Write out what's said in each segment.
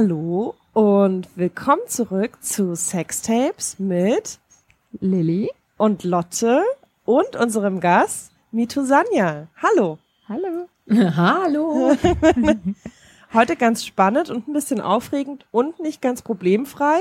Hallo und willkommen zurück zu Sextapes mit Lilly und Lotte und unserem Gast Mito Sanja. Hallo. Hallo. Hallo. Heute ganz spannend und ein bisschen aufregend und nicht ganz problemfrei.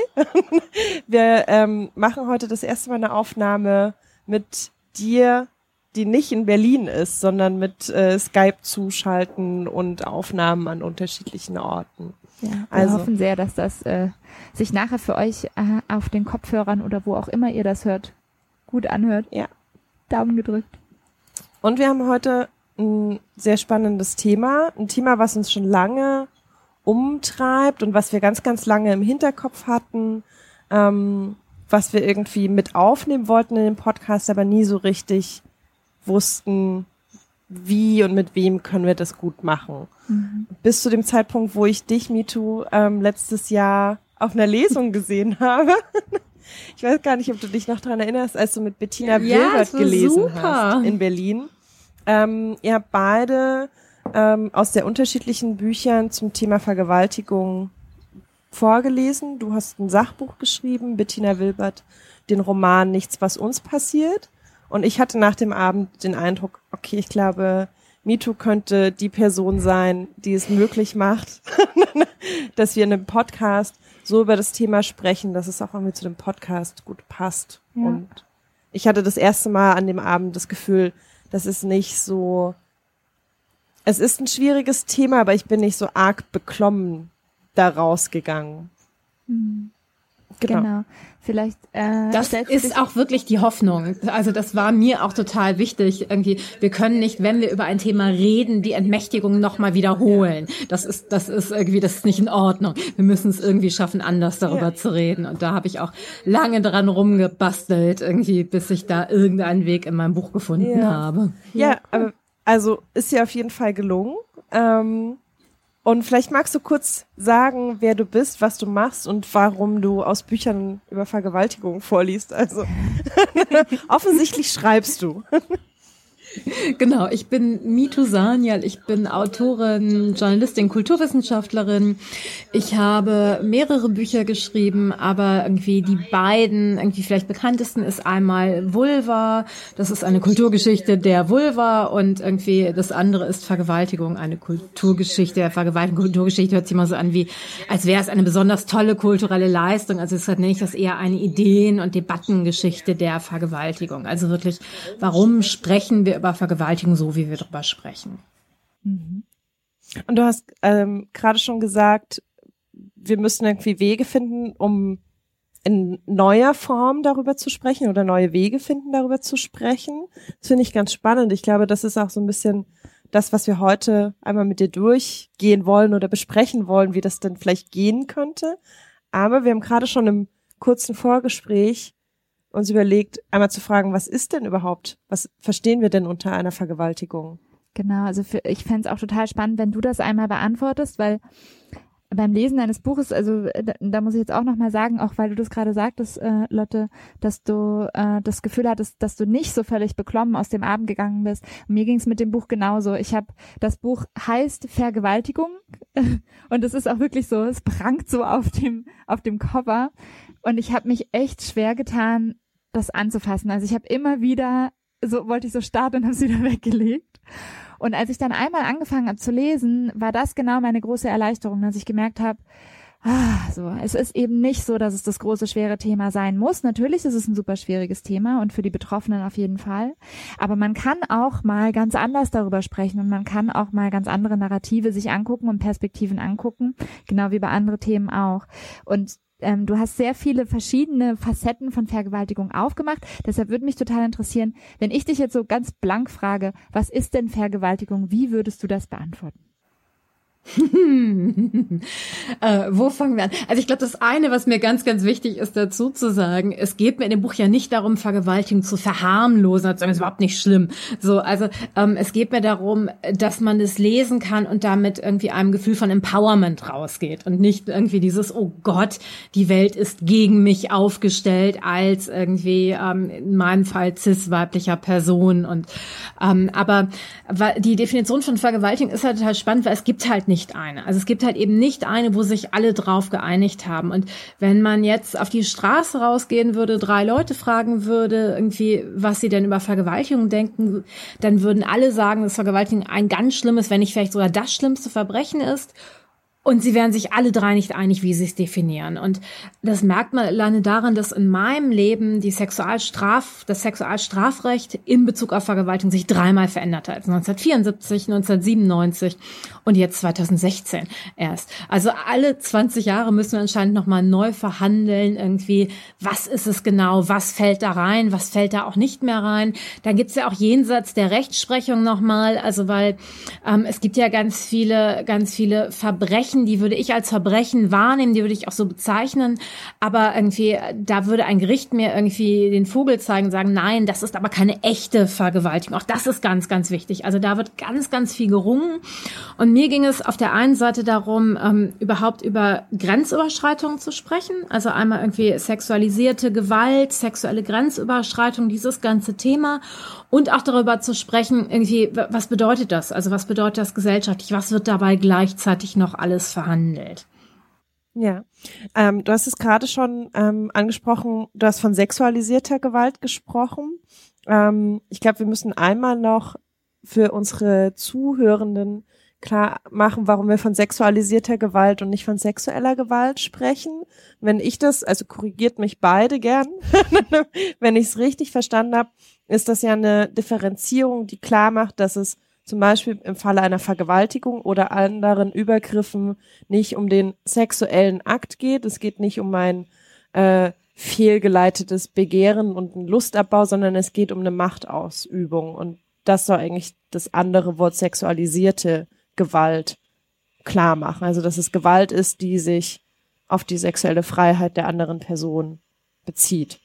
Wir ähm, machen heute das erste Mal eine Aufnahme mit dir, die nicht in Berlin ist, sondern mit äh, Skype zuschalten und Aufnahmen an unterschiedlichen Orten. Ja, wir also. hoffen sehr, dass das äh, sich nachher für euch äh, auf den Kopfhörern oder wo auch immer ihr das hört, gut anhört. Ja. Daumen gedrückt. Und wir haben heute ein sehr spannendes Thema, ein Thema, was uns schon lange umtreibt und was wir ganz, ganz lange im Hinterkopf hatten, ähm, was wir irgendwie mit aufnehmen wollten in dem Podcast, aber nie so richtig wussten, wie und mit wem können wir das gut machen. Mhm. Bis zu dem Zeitpunkt, wo ich dich, MeToo, ähm, letztes Jahr auf einer Lesung gesehen habe. Ich weiß gar nicht, ob du dich noch dran erinnerst, als du mit Bettina ja, Wilbert gelesen super. hast in Berlin. Ähm, ihr habt beide ähm, aus sehr unterschiedlichen Büchern zum Thema Vergewaltigung vorgelesen. Du hast ein Sachbuch geschrieben, Bettina Wilbert, den Roman Nichts, was uns passiert. Und ich hatte nach dem Abend den Eindruck, okay, ich glaube, MeToo könnte die Person sein, die es möglich macht, dass wir in einem Podcast so über das Thema sprechen, dass es auch irgendwie zu dem Podcast gut passt. Ja. Und ich hatte das erste Mal an dem Abend das Gefühl, das ist nicht so, es ist ein schwieriges Thema, aber ich bin nicht so arg beklommen da rausgegangen. Mhm. Genau. genau. Vielleicht. Äh, das ist auch wirklich die Hoffnung. Also das war mir auch total wichtig. Irgendwie, wir können nicht, wenn wir über ein Thema reden, die Entmächtigung nochmal wiederholen. Das ist, das ist irgendwie, das ist nicht in Ordnung. Wir müssen es irgendwie schaffen, anders darüber ja. zu reden. Und da habe ich auch lange dran rumgebastelt, irgendwie, bis ich da irgendeinen Weg in meinem Buch gefunden ja. habe. Ja, aber also ist ja auf jeden Fall gelungen. Ähm, und vielleicht magst du kurz sagen, wer du bist, was du machst und warum du aus Büchern über Vergewaltigung vorliest. Also offensichtlich schreibst du. Genau, ich bin Mitu Sanyal, ich bin Autorin, Journalistin, Kulturwissenschaftlerin. Ich habe mehrere Bücher geschrieben, aber irgendwie die beiden, irgendwie vielleicht bekanntesten ist einmal Vulva, das ist eine Kulturgeschichte der Vulva und irgendwie das andere ist Vergewaltigung, eine Kulturgeschichte Vergewaltigung. Kulturgeschichte hört sich immer so an wie, als wäre es eine besonders tolle kulturelle Leistung. Also deshalb nenne ich das eher eine Ideen- und Debattengeschichte der Vergewaltigung. Also wirklich, warum sprechen wir über über Vergewaltigung so, wie wir darüber sprechen. Mhm. Und du hast ähm, gerade schon gesagt, wir müssen irgendwie Wege finden, um in neuer Form darüber zu sprechen oder neue Wege finden, darüber zu sprechen. Das finde ich ganz spannend. Ich glaube, das ist auch so ein bisschen das, was wir heute einmal mit dir durchgehen wollen oder besprechen wollen, wie das denn vielleicht gehen könnte. Aber wir haben gerade schon im kurzen Vorgespräch uns überlegt, einmal zu fragen, was ist denn überhaupt, was verstehen wir denn unter einer Vergewaltigung? Genau, also für, ich fände es auch total spannend, wenn du das einmal beantwortest, weil beim Lesen deines Buches, also äh, da, da muss ich jetzt auch nochmal sagen, auch weil du das gerade sagtest, äh, Lotte, dass du äh, das Gefühl hattest, dass du nicht so völlig beklommen aus dem Abend gegangen bist. Und mir ging es mit dem Buch genauso. Ich habe, das Buch heißt Vergewaltigung und es ist auch wirklich so, es prangt so auf dem, auf dem Cover. Und ich habe mich echt schwer getan, das anzufassen. Also ich habe immer wieder, so wollte ich so starten und habe es wieder weggelegt. Und als ich dann einmal angefangen habe zu lesen, war das genau meine große Erleichterung, dass ich gemerkt habe, ah, so, es ist eben nicht so, dass es das große, schwere Thema sein muss. Natürlich ist es ein super schwieriges Thema und für die Betroffenen auf jeden Fall. Aber man kann auch mal ganz anders darüber sprechen und man kann auch mal ganz andere Narrative sich angucken und Perspektiven angucken, genau wie bei anderen Themen auch. Und ähm, du hast sehr viele verschiedene Facetten von Vergewaltigung aufgemacht. Deshalb würde mich total interessieren, wenn ich dich jetzt so ganz blank frage, was ist denn Vergewaltigung? Wie würdest du das beantworten? äh, wo fangen wir an? Also ich glaube, das eine, was mir ganz, ganz wichtig ist, dazu zu sagen, es geht mir in dem Buch ja nicht darum, Vergewaltigung zu verharmlosen, das ist überhaupt nicht schlimm. So, also ähm, es geht mir darum, dass man es lesen kann und damit irgendwie einem Gefühl von Empowerment rausgeht und nicht irgendwie dieses, oh Gott, die Welt ist gegen mich aufgestellt als irgendwie ähm, in meinem Fall cis weiblicher Person und ähm, aber die Definition von Vergewaltigung ist halt total spannend, weil es gibt halt nicht nicht eine. Also es gibt halt eben nicht eine, wo sich alle drauf geeinigt haben. Und wenn man jetzt auf die Straße rausgehen würde, drei Leute fragen würde, irgendwie, was sie denn über Vergewaltigung denken, dann würden alle sagen, dass Vergewaltigung ein ganz schlimmes, wenn nicht vielleicht sogar das schlimmste Verbrechen ist. Und sie wären sich alle drei nicht einig, wie sie es definieren. Und das merkt man alleine daran, dass in meinem Leben die Sexualstraf, das Sexualstrafrecht in Bezug auf Vergewaltigung sich dreimal verändert hat. 1974, 1997 und jetzt 2016 erst. Also alle 20 Jahre müssen wir anscheinend nochmal neu verhandeln, irgendwie, was ist es genau, was fällt da rein, was fällt da auch nicht mehr rein. Dann gibt's ja auch jenseits der Rechtsprechung nochmal, also weil ähm, es gibt ja ganz viele, ganz viele Verbrechen, die würde ich als Verbrechen wahrnehmen, die würde ich auch so bezeichnen. Aber irgendwie, da würde ein Gericht mir irgendwie den Vogel zeigen, sagen, nein, das ist aber keine echte Vergewaltigung. Auch das ist ganz, ganz wichtig. Also da wird ganz, ganz viel gerungen. Und mir ging es auf der einen Seite darum, ähm, überhaupt über Grenzüberschreitungen zu sprechen. Also einmal irgendwie sexualisierte Gewalt, sexuelle Grenzüberschreitung, dieses ganze Thema und auch darüber zu sprechen, irgendwie, was bedeutet das? Also was bedeutet das gesellschaftlich? Was wird dabei gleichzeitig noch alles verhandelt? Ja, ähm, du hast es gerade schon ähm, angesprochen, du hast von sexualisierter Gewalt gesprochen. Ähm, ich glaube, wir müssen einmal noch für unsere Zuhörenden klar machen, warum wir von sexualisierter Gewalt und nicht von sexueller Gewalt sprechen. Wenn ich das, also korrigiert mich beide gern, wenn ich es richtig verstanden habe, ist das ja eine Differenzierung, die klar macht, dass es zum Beispiel im Falle einer Vergewaltigung oder anderen Übergriffen nicht um den sexuellen Akt geht. Es geht nicht um ein äh, fehlgeleitetes Begehren und einen Lustabbau, sondern es geht um eine Machtausübung. Und das soll eigentlich das andere Wort sexualisierte Gewalt klar machen. Also dass es Gewalt ist, die sich auf die sexuelle Freiheit der anderen Person bezieht.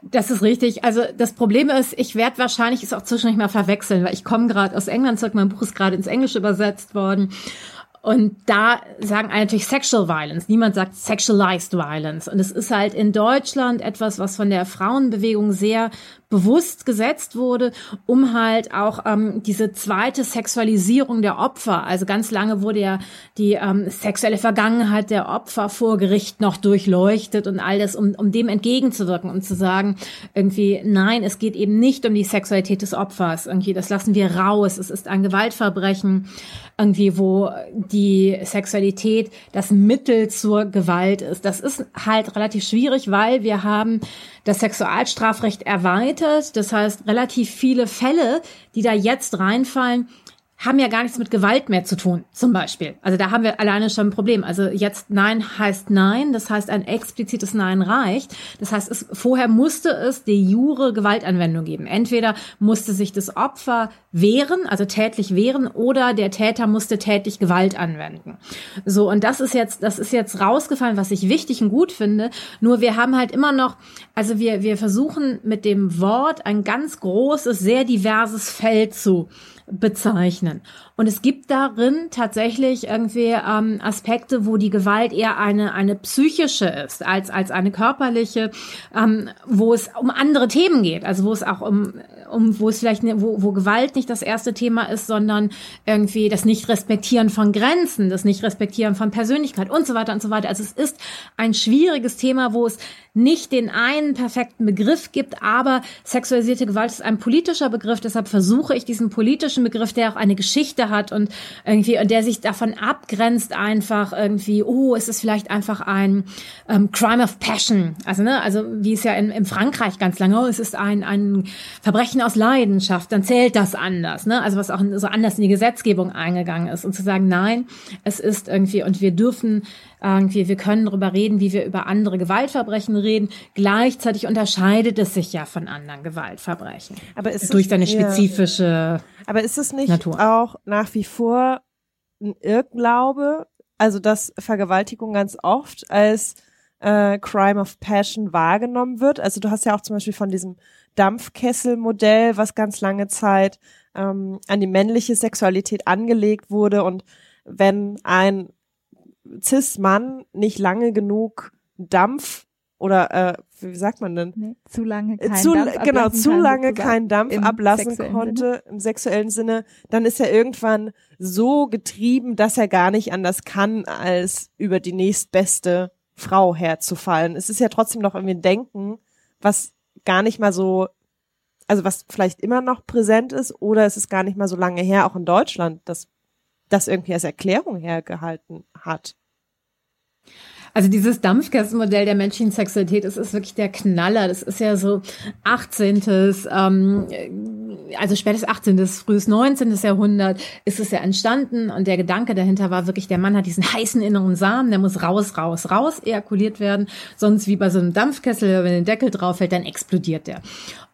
Das ist richtig. Also das Problem ist, ich werde wahrscheinlich es auch zwischendurch mal verwechseln, weil ich komme gerade aus England zurück, mein Buch ist gerade ins Englische übersetzt worden. Und da sagen alle natürlich Sexual Violence. Niemand sagt Sexualized Violence. Und es ist halt in Deutschland etwas, was von der Frauenbewegung sehr bewusst gesetzt wurde, um halt auch ähm, diese zweite Sexualisierung der Opfer, also ganz lange wurde ja die ähm, sexuelle Vergangenheit der Opfer vor Gericht noch durchleuchtet und all das, um, um dem entgegenzuwirken und zu sagen, irgendwie, nein, es geht eben nicht um die Sexualität des Opfers, irgendwie, das lassen wir raus, es ist ein Gewaltverbrechen, irgendwie, wo die Sexualität das Mittel zur Gewalt ist. Das ist halt relativ schwierig, weil wir haben das Sexualstrafrecht erweitert. Das heißt, relativ viele Fälle, die da jetzt reinfallen, haben ja gar nichts mit Gewalt mehr zu tun, zum Beispiel. Also da haben wir alleine schon ein Problem. Also jetzt Nein heißt Nein, das heißt ein explizites Nein reicht. Das heißt, es, vorher musste es de jure Gewaltanwendung geben. Entweder musste sich das Opfer wehren, also tätlich wehren, oder der Täter musste tätlich Gewalt anwenden. So, und das ist jetzt, das ist jetzt rausgefallen, was ich wichtig und gut finde. Nur wir haben halt immer noch, also wir, wir versuchen mit dem Wort ein ganz großes, sehr diverses Feld zu bezeichnen. Und es gibt darin tatsächlich irgendwie ähm, Aspekte, wo die Gewalt eher eine, eine psychische ist als, als eine körperliche, ähm, wo es um andere Themen geht. Also wo es auch um, um wo es vielleicht, ne, wo, wo Gewalt nicht das erste Thema ist, sondern irgendwie das Nicht-Respektieren von Grenzen, das Nicht-Respektieren von Persönlichkeit und so weiter und so weiter. Also es ist ein schwieriges Thema, wo es nicht den einen perfekten Begriff gibt, aber sexualisierte Gewalt ist ein politischer Begriff, deshalb versuche ich diesen politischen Begriff, der auch eine Geschichte hat und irgendwie, und der sich davon abgrenzt einfach irgendwie, oh, ist es vielleicht einfach ein ähm, Crime of Passion. Also, ne, also wie es ja in, in Frankreich ganz lange, oh, es ist ein, ein Verbrechen aus Leidenschaft, dann zählt das anders, ne? Also was auch so anders in die Gesetzgebung eingegangen ist. Und zu sagen, nein, es ist irgendwie, und wir dürfen irgendwie, wir können darüber reden, wie wir über andere Gewaltverbrechen reden. Gleichzeitig unterscheidet es sich ja von anderen Gewaltverbrechen. Aber ist durch seine spezifische. Aber ist es nicht Natur. auch nach wie vor ein Irrglaube, also dass Vergewaltigung ganz oft als äh, Crime of Passion wahrgenommen wird? Also du hast ja auch zum Beispiel von diesem Dampfkesselmodell, was ganz lange Zeit ähm, an die männliche Sexualität angelegt wurde und wenn ein Cis-Mann nicht lange genug Dampf oder äh, wie sagt man denn? Nee, zu lange keinen zu, Dampf Genau, zu lange keinen Dampf ablassen konnte Sinne. im sexuellen Sinne, dann ist er irgendwann so getrieben, dass er gar nicht anders kann, als über die nächstbeste Frau herzufallen. Es ist ja trotzdem noch irgendwie ein Denken, was gar nicht mal so, also was vielleicht immer noch präsent ist, oder es ist gar nicht mal so lange her, auch in Deutschland, dass das irgendwie als Erklärung hergehalten hat. Also dieses Dampfkesselmodell der menschlichen Sexualität, das ist wirklich der Knaller. Das ist ja so 18. Ähm, also spätes 18., frühes 19. Jahrhundert ist es ja entstanden und der Gedanke dahinter war wirklich, der Mann hat diesen heißen inneren Samen, der muss raus, raus, raus ejakuliert werden, sonst wie bei so einem Dampfkessel, wenn der Deckel drauf fällt, dann explodiert der.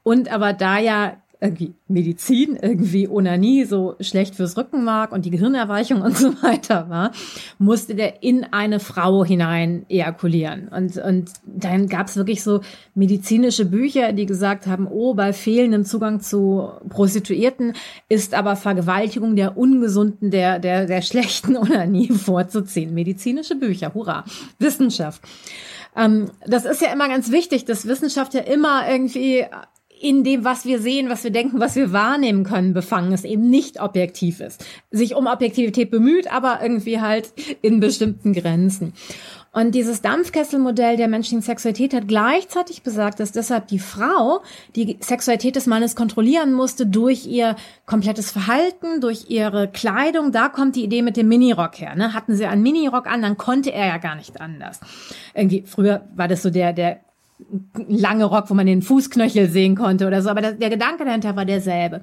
Und aber da ja irgendwie Medizin, irgendwie Onanie so schlecht fürs Rückenmark und die Gehirnerweichung und so weiter war, musste der in eine Frau hinein ejakulieren. Und, und dann gab es wirklich so medizinische Bücher, die gesagt haben, oh, bei fehlendem Zugang zu Prostituierten ist aber Vergewaltigung der ungesunden, der, der, der schlechten Onanie vorzuziehen. Medizinische Bücher, hurra, Wissenschaft. Ähm, das ist ja immer ganz wichtig, dass Wissenschaft ja immer irgendwie in dem, was wir sehen, was wir denken, was wir wahrnehmen können, befangen ist, eben nicht objektiv ist. Sich um Objektivität bemüht, aber irgendwie halt in bestimmten Grenzen. Und dieses Dampfkesselmodell der menschlichen Sexualität hat gleichzeitig besagt, dass deshalb die Frau die Sexualität des Mannes kontrollieren musste durch ihr komplettes Verhalten, durch ihre Kleidung. Da kommt die Idee mit dem Minirock her. Ne? Hatten sie einen Minirock an, dann konnte er ja gar nicht anders. Irgendwie früher war das so der der lange Rock, wo man den Fußknöchel sehen konnte oder so, aber der, Gedanke dahinter war derselbe.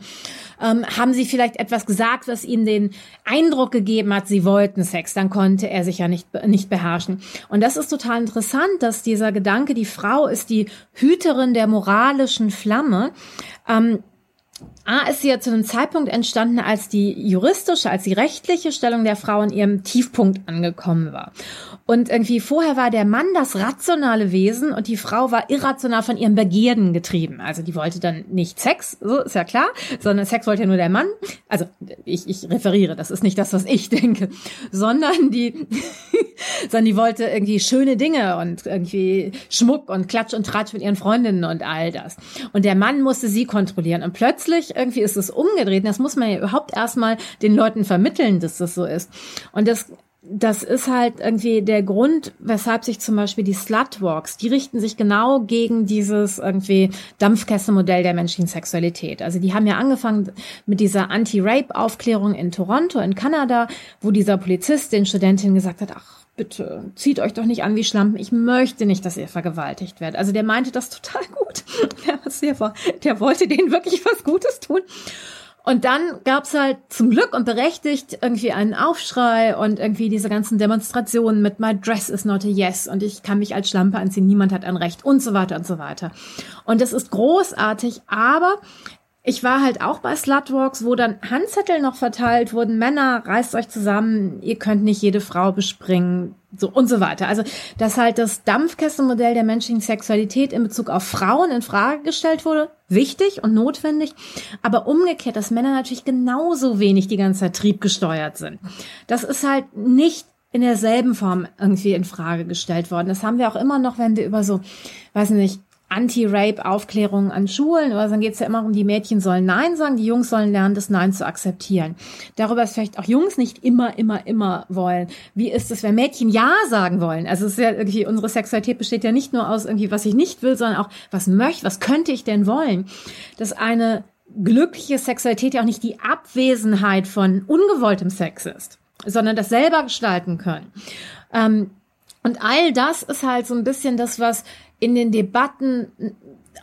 Ähm, haben sie vielleicht etwas gesagt, was ihnen den Eindruck gegeben hat, sie wollten Sex, dann konnte er sich ja nicht, nicht beherrschen. Und das ist total interessant, dass dieser Gedanke, die Frau ist die Hüterin der moralischen Flamme, ähm, A ist sie ja zu einem Zeitpunkt entstanden, als die juristische, als die rechtliche Stellung der Frau in ihrem Tiefpunkt angekommen war. Und irgendwie vorher war der Mann das rationale Wesen und die Frau war irrational von ihrem Begierden getrieben. Also die wollte dann nicht Sex, so ist ja klar, sondern Sex wollte ja nur der Mann. Also ich, ich referiere, das ist nicht das, was ich denke, sondern die, sondern die wollte irgendwie schöne Dinge und irgendwie Schmuck und Klatsch und Tratsch mit ihren Freundinnen und all das. Und der Mann musste sie kontrollieren. Und plötzlich irgendwie ist es umgedreht. Das muss man ja überhaupt erstmal den Leuten vermitteln, dass das so ist. Und das das ist halt irgendwie der Grund, weshalb sich zum Beispiel die Slutwalks, die richten sich genau gegen dieses irgendwie Dampfkesselmodell der menschlichen Sexualität. Also die haben ja angefangen mit dieser Anti-Rape-Aufklärung in Toronto, in Kanada, wo dieser Polizist den Studentinnen gesagt hat, ach, bitte, zieht euch doch nicht an wie Schlampen. Ich möchte nicht, dass ihr vergewaltigt werdet. Also der meinte das total gut. Der, wollte denen wirklich was Gutes tun. Und dann gab's halt zum Glück und berechtigt irgendwie einen Aufschrei und irgendwie diese ganzen Demonstrationen mit My Dress is not a yes und ich kann mich als Schlampe anziehen, niemand hat ein Recht und so weiter und so weiter. Und das ist großartig, aber ich war halt auch bei Slutwalks, wo dann Handzettel noch verteilt wurden. Männer, reißt euch zusammen, ihr könnt nicht jede Frau bespringen, so und so weiter. Also, dass halt das Dampfkesselmodell der menschlichen Sexualität in Bezug auf Frauen in Frage gestellt wurde, wichtig und notwendig, aber umgekehrt, dass Männer natürlich genauso wenig die ganze Zeit triebgesteuert sind. Das ist halt nicht in derselben Form irgendwie in Frage gestellt worden. Das haben wir auch immer noch, wenn wir über so, weiß nicht, Anti-Rape-Aufklärung an Schulen, oder dann geht es ja immer um, die Mädchen sollen Nein sagen, die Jungs sollen lernen, das Nein zu akzeptieren. Darüber ist vielleicht auch Jungs nicht immer, immer, immer wollen. Wie ist es, wenn Mädchen Ja sagen wollen? Also es ist ja irgendwie, unsere Sexualität besteht ja nicht nur aus irgendwie, was ich nicht will, sondern auch, was möchte, was könnte ich denn wollen? Dass eine glückliche Sexualität ja auch nicht die Abwesenheit von ungewolltem Sex ist, sondern das selber gestalten können. Ähm, und all das ist halt so ein bisschen das, was in den Debatten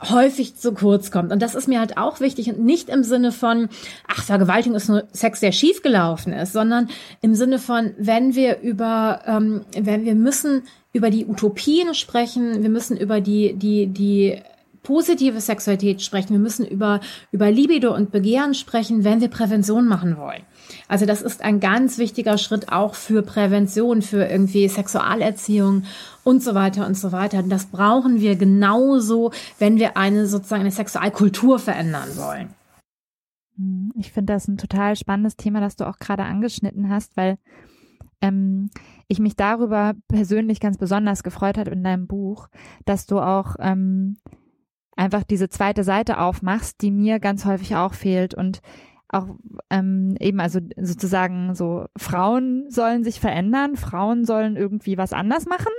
häufig zu kurz kommt. Und das ist mir halt auch wichtig und nicht im Sinne von, ach, Vergewaltigung ist nur Sex, der schiefgelaufen ist, sondern im Sinne von, wenn wir über, ähm, wenn wir müssen über die Utopien sprechen, wir müssen über die, die, die positive Sexualität sprechen, wir müssen über, über Libido und Begehren sprechen, wenn wir Prävention machen wollen. Also das ist ein ganz wichtiger Schritt auch für Prävention, für irgendwie Sexualerziehung und so weiter und so weiter. Und das brauchen wir genauso, wenn wir eine sozusagen eine Sexualkultur verändern wollen. Hm, ich finde das ein total spannendes Thema, das du auch gerade angeschnitten hast, weil ähm, ich mich darüber persönlich ganz besonders gefreut hat in deinem Buch, dass du auch ähm, einfach diese zweite Seite aufmachst, die mir ganz häufig auch fehlt und auch ähm, eben also sozusagen so Frauen sollen sich verändern, Frauen sollen irgendwie was anders machen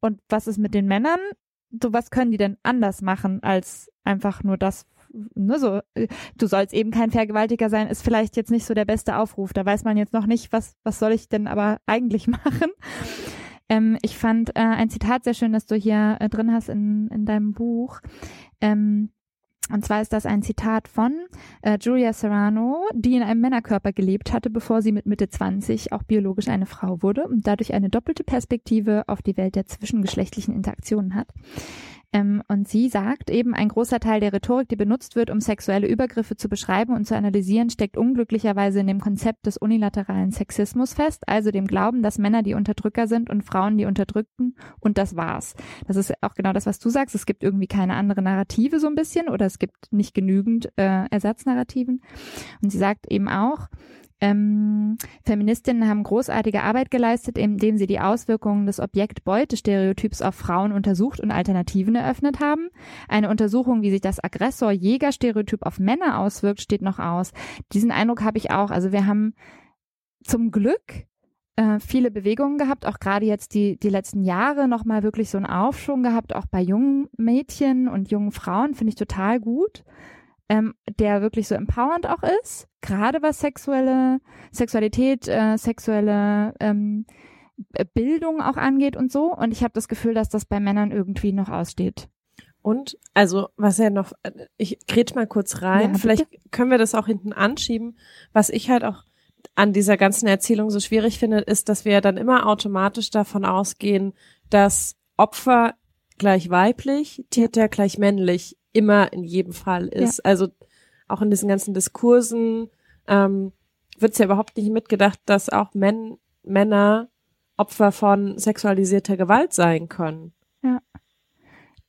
und was ist mit den Männern? So was können die denn anders machen als einfach nur das ne, so, du sollst eben kein Vergewaltiger sein, ist vielleicht jetzt nicht so der beste Aufruf. Da weiß man jetzt noch nicht, was, was soll ich denn aber eigentlich machen. Ähm, ich fand äh, ein Zitat sehr schön, das du hier äh, drin hast in, in deinem Buch. Ähm, und zwar ist das ein Zitat von äh, Julia Serrano, die in einem Männerkörper gelebt hatte, bevor sie mit Mitte 20 auch biologisch eine Frau wurde und dadurch eine doppelte Perspektive auf die Welt der zwischengeschlechtlichen Interaktionen hat. Ähm, und sie sagt eben, ein großer Teil der Rhetorik, die benutzt wird, um sexuelle Übergriffe zu beschreiben und zu analysieren, steckt unglücklicherweise in dem Konzept des unilateralen Sexismus fest, also dem Glauben, dass Männer die Unterdrücker sind und Frauen die Unterdrückten und das war's. Das ist auch genau das, was du sagst. Es gibt irgendwie keine andere Narrative so ein bisschen oder es gibt nicht genügend äh, Ersatznarrativen. Und sie sagt eben auch, ähm, Feministinnen haben großartige Arbeit geleistet, indem sie die Auswirkungen des Objekt-Beute-Stereotyps auf Frauen untersucht und Alternativen eröffnet haben. Eine Untersuchung, wie sich das Aggressor-Jäger-Stereotyp auf Männer auswirkt, steht noch aus. Diesen Eindruck habe ich auch. Also wir haben zum Glück äh, viele Bewegungen gehabt, auch gerade jetzt die, die letzten Jahre nochmal wirklich so einen Aufschwung gehabt, auch bei jungen Mädchen und jungen Frauen, finde ich total gut ähm, der wirklich so empowernd auch ist, gerade was sexuelle Sexualität, äh, sexuelle ähm, Bildung auch angeht und so. Und ich habe das Gefühl, dass das bei Männern irgendwie noch aussteht. Und also, was ja noch, ich grätsch mal kurz rein, ja, vielleicht können wir das auch hinten anschieben. Was ich halt auch an dieser ganzen Erzählung so schwierig finde, ist, dass wir dann immer automatisch davon ausgehen, dass Opfer gleich weiblich, Täter gleich männlich immer in jedem Fall ist. Ja. Also auch in diesen ganzen Diskursen ähm, wird es ja überhaupt nicht mitgedacht, dass auch Men Männer Opfer von sexualisierter Gewalt sein können. Ja.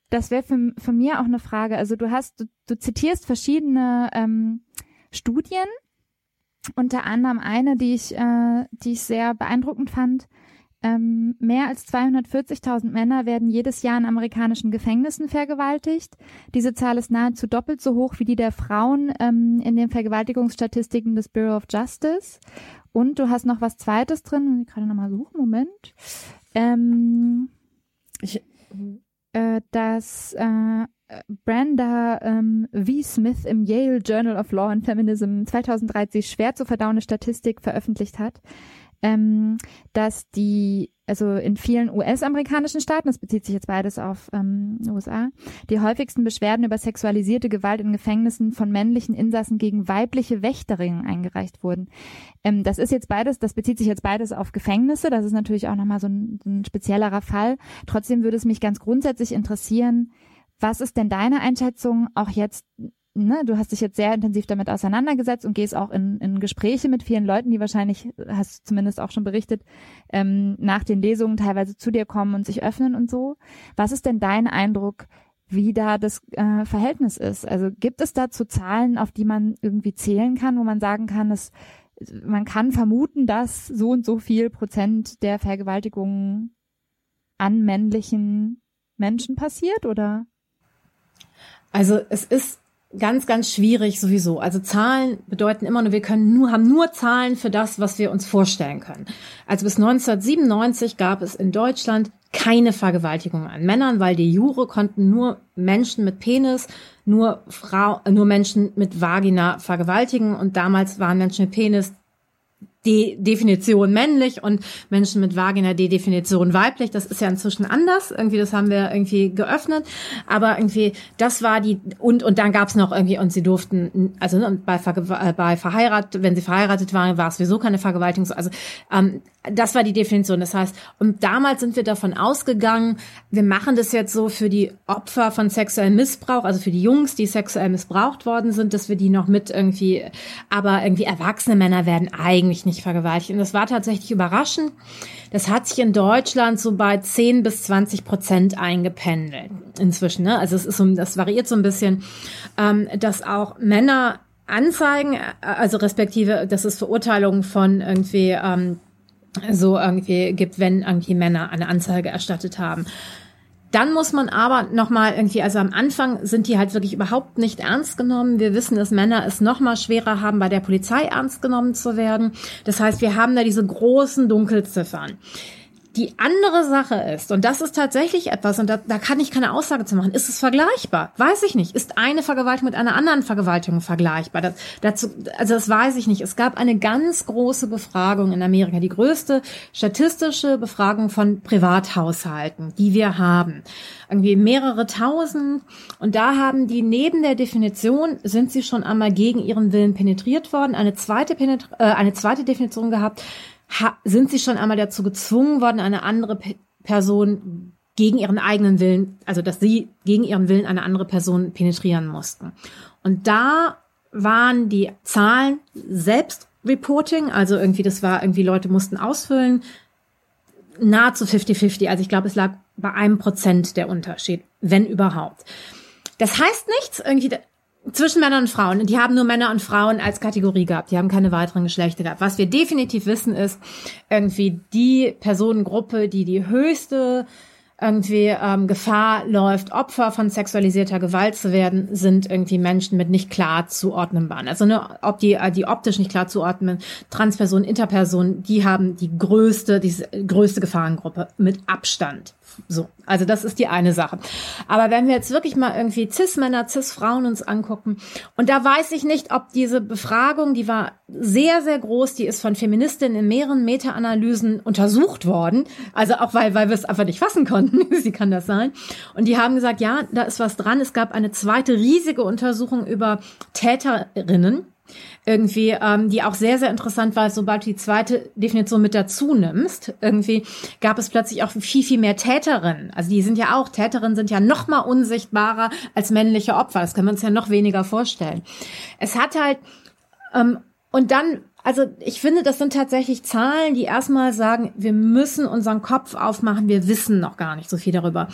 Das wäre für, für mir auch eine Frage. Also du hast, du, du zitierst verschiedene ähm, Studien, unter anderem eine, die ich, äh, die ich sehr beeindruckend fand, ähm, mehr als 240.000 Männer werden jedes Jahr in amerikanischen Gefängnissen vergewaltigt. Diese Zahl ist nahezu doppelt so hoch wie die der Frauen ähm, in den Vergewaltigungsstatistiken des Bureau of Justice. Und du hast noch was Zweites drin. Ich gerade nochmal suchen. Moment. Ähm, ich, äh, dass äh, Brenda ähm, V. Smith im Yale Journal of Law and Feminism 2013 schwer zu verdauende Statistik veröffentlicht hat ähm, dass die, also in vielen US-amerikanischen Staaten, das bezieht sich jetzt beides auf ähm, USA, die häufigsten Beschwerden über sexualisierte Gewalt in Gefängnissen von männlichen Insassen gegen weibliche Wächterinnen eingereicht wurden. Ähm, das ist jetzt beides, das bezieht sich jetzt beides auf Gefängnisse, das ist natürlich auch nochmal so ein, so ein speziellerer Fall. Trotzdem würde es mich ganz grundsätzlich interessieren, was ist denn deine Einschätzung auch jetzt ne, du hast dich jetzt sehr intensiv damit auseinandergesetzt und gehst auch in, in Gespräche mit vielen Leuten, die wahrscheinlich, hast du zumindest auch schon berichtet, ähm, nach den Lesungen teilweise zu dir kommen und sich öffnen und so. Was ist denn dein Eindruck, wie da das äh, Verhältnis ist? Also gibt es dazu Zahlen, auf die man irgendwie zählen kann, wo man sagen kann, dass man kann vermuten, dass so und so viel Prozent der Vergewaltigungen an männlichen Menschen passiert, oder? Also es ist ganz, ganz schwierig sowieso. Also Zahlen bedeuten immer nur, wir können nur, haben nur Zahlen für das, was wir uns vorstellen können. Also bis 1997 gab es in Deutschland keine Vergewaltigung an Männern, weil die Jure konnten nur Menschen mit Penis, nur Frau, nur Menschen mit Vagina vergewaltigen und damals waren Menschen mit Penis die Definition männlich und Menschen mit Vagina die Definition weiblich. Das ist ja inzwischen anders. Irgendwie, das haben wir irgendwie geöffnet. Aber irgendwie, das war die, und, und dann gab's noch irgendwie, und sie durften, also ne, bei, äh, bei verheiratet, wenn sie verheiratet waren, war es sowieso keine Vergewaltigung. Also ähm, das war die Definition. Das heißt, und damals sind wir davon ausgegangen, wir machen das jetzt so für die Opfer von sexuellem Missbrauch, also für die Jungs, die sexuell missbraucht worden sind, dass wir die noch mit irgendwie, aber irgendwie erwachsene Männer werden eigentlich nicht vergewaltigt. Und das war tatsächlich überraschend. Das hat sich in Deutschland so bei 10 bis 20 Prozent eingependelt inzwischen. Ne? Also es ist so, das variiert so ein bisschen, ähm, dass auch Männer Anzeigen, äh, also respektive, das ist Verurteilung von irgendwie ähm, so irgendwie gibt, wenn irgendwie Männer eine Anzeige erstattet haben. Dann muss man aber nochmal irgendwie, also am Anfang sind die halt wirklich überhaupt nicht ernst genommen. Wir wissen, dass Männer es nochmal schwerer haben, bei der Polizei ernst genommen zu werden. Das heißt, wir haben da diese großen Dunkelziffern. Die andere Sache ist, und das ist tatsächlich etwas, und da, da kann ich keine Aussage zu machen, ist es vergleichbar? Weiß ich nicht. Ist eine Vergewaltigung mit einer anderen Vergewaltigung vergleichbar? Das, dazu, also das weiß ich nicht. Es gab eine ganz große Befragung in Amerika, die größte statistische Befragung von Privathaushalten, die wir haben. Irgendwie mehrere tausend. Und da haben die neben der Definition, sind sie schon einmal gegen ihren Willen penetriert worden, eine zweite, Penetra äh, eine zweite Definition gehabt, sind sie schon einmal dazu gezwungen worden, eine andere Pe Person gegen ihren eigenen Willen, also dass sie gegen ihren Willen eine andere Person penetrieren mussten. Und da waren die Zahlen selbst Reporting, also irgendwie, das war irgendwie, Leute mussten ausfüllen, nahezu 50-50. Also ich glaube, es lag bei einem Prozent der Unterschied, wenn überhaupt. Das heißt nichts, irgendwie, zwischen Männern und Frauen. Die haben nur Männer und Frauen als Kategorie gehabt. Die haben keine weiteren Geschlechter gehabt. Was wir definitiv wissen ist, irgendwie die Personengruppe, die die höchste irgendwie ähm, Gefahr läuft, Opfer von sexualisierter Gewalt zu werden, sind irgendwie Menschen mit nicht klar zuordnenbaren. Also ne, ob die, äh, die optisch nicht klar zuordnen, Transpersonen, Interpersonen, die haben die größte, die größte Gefahrengruppe mit Abstand. So, also das ist die eine Sache. Aber wenn wir jetzt wirklich mal irgendwie Cis-Männer, Cis-Frauen uns angucken, und da weiß ich nicht, ob diese Befragung, die war sehr, sehr groß, die ist von Feministinnen in mehreren Meta-Analysen untersucht worden. Also auch weil, weil wir es einfach nicht fassen konnten. Sie kann das sein. Und die haben gesagt, ja, da ist was dran. Es gab eine zweite riesige Untersuchung über Täterinnen irgendwie, ähm, die auch sehr, sehr interessant war, sobald du die zweite Definition mit dazu nimmst, irgendwie gab es plötzlich auch viel, viel mehr Täterinnen. Also die sind ja auch, Täterinnen sind ja noch mal unsichtbarer als männliche Opfer. Das können wir uns ja noch weniger vorstellen. Es hat halt, ähm, und dann also ich finde, das sind tatsächlich Zahlen, die erstmal sagen, wir müssen unseren Kopf aufmachen, wir wissen noch gar nicht so viel darüber.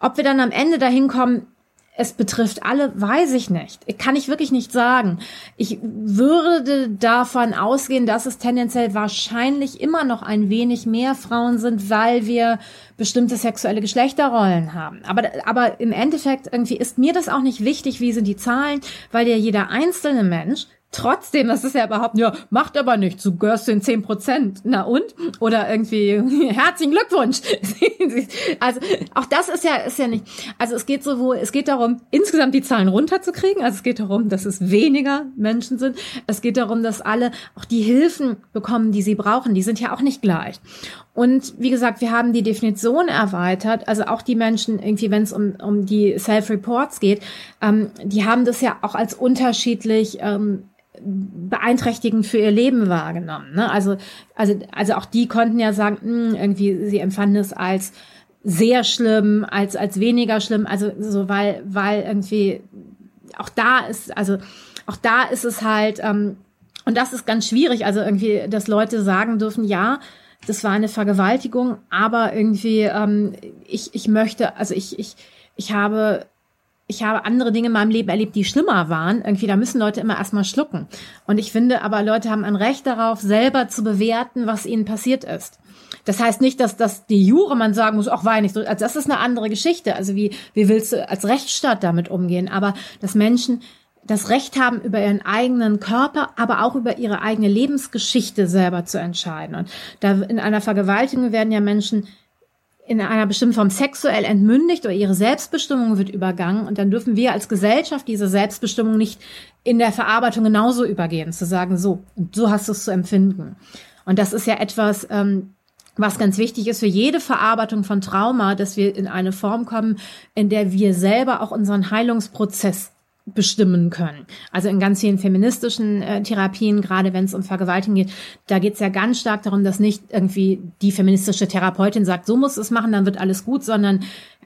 Ob wir dann am Ende dahin kommen, es betrifft alle, weiß ich nicht. Kann ich wirklich nicht sagen. Ich würde davon ausgehen, dass es tendenziell wahrscheinlich immer noch ein wenig mehr Frauen sind, weil wir bestimmte sexuelle Geschlechterrollen haben. Aber, aber im Endeffekt irgendwie ist mir das auch nicht wichtig, wie sind die Zahlen, weil ja jeder einzelne Mensch Trotzdem, das ist ja überhaupt, ja, macht aber nichts, du gehörst zu den 10 Prozent. Na und? Oder irgendwie, herzlichen Glückwunsch. also, auch das ist ja, ist ja nicht, also es geht sowohl, es geht darum, insgesamt die Zahlen runterzukriegen, also es geht darum, dass es weniger Menschen sind. Es geht darum, dass alle auch die Hilfen bekommen, die sie brauchen. Die sind ja auch nicht gleich. Und wie gesagt, wir haben die Definition erweitert, also auch die Menschen irgendwie, wenn es um, um die Self-Reports geht, ähm, die haben das ja auch als unterschiedlich ähm, beeinträchtigend für ihr Leben wahrgenommen. Ne? Also, also, also auch die konnten ja sagen, mh, hm, irgendwie, sie empfanden es als sehr schlimm, als, als weniger schlimm, also so, weil, weil irgendwie auch da ist, also auch da ist es halt, ähm, und das ist ganz schwierig, also irgendwie, dass Leute sagen dürfen, ja, das war eine Vergewaltigung, aber irgendwie, ähm, ich, ich möchte, also ich, ich, ich habe ich habe andere Dinge in meinem Leben erlebt, die schlimmer waren. Irgendwie, da müssen Leute immer erstmal schlucken. Und ich finde aber, Leute haben ein Recht darauf, selber zu bewerten, was ihnen passiert ist. Das heißt nicht, dass das die Jure man sagen muss, auch war nicht so. Also das ist eine andere Geschichte. Also wie, wie willst du als Rechtsstaat damit umgehen? Aber dass Menschen das Recht haben, über ihren eigenen Körper, aber auch über ihre eigene Lebensgeschichte selber zu entscheiden. Und da in einer Vergewaltigung werden ja Menschen in einer bestimmten Form sexuell entmündigt oder ihre Selbstbestimmung wird übergangen und dann dürfen wir als Gesellschaft diese Selbstbestimmung nicht in der Verarbeitung genauso übergehen, zu sagen, so, so hast du es zu empfinden. Und das ist ja etwas, ähm, was ganz wichtig ist für jede Verarbeitung von Trauma, dass wir in eine Form kommen, in der wir selber auch unseren Heilungsprozess bestimmen können. Also in ganz vielen feministischen äh, Therapien, gerade wenn es um Vergewaltigung geht, da geht es ja ganz stark darum, dass nicht irgendwie die feministische Therapeutin sagt, so musst du es machen, dann wird alles gut, sondern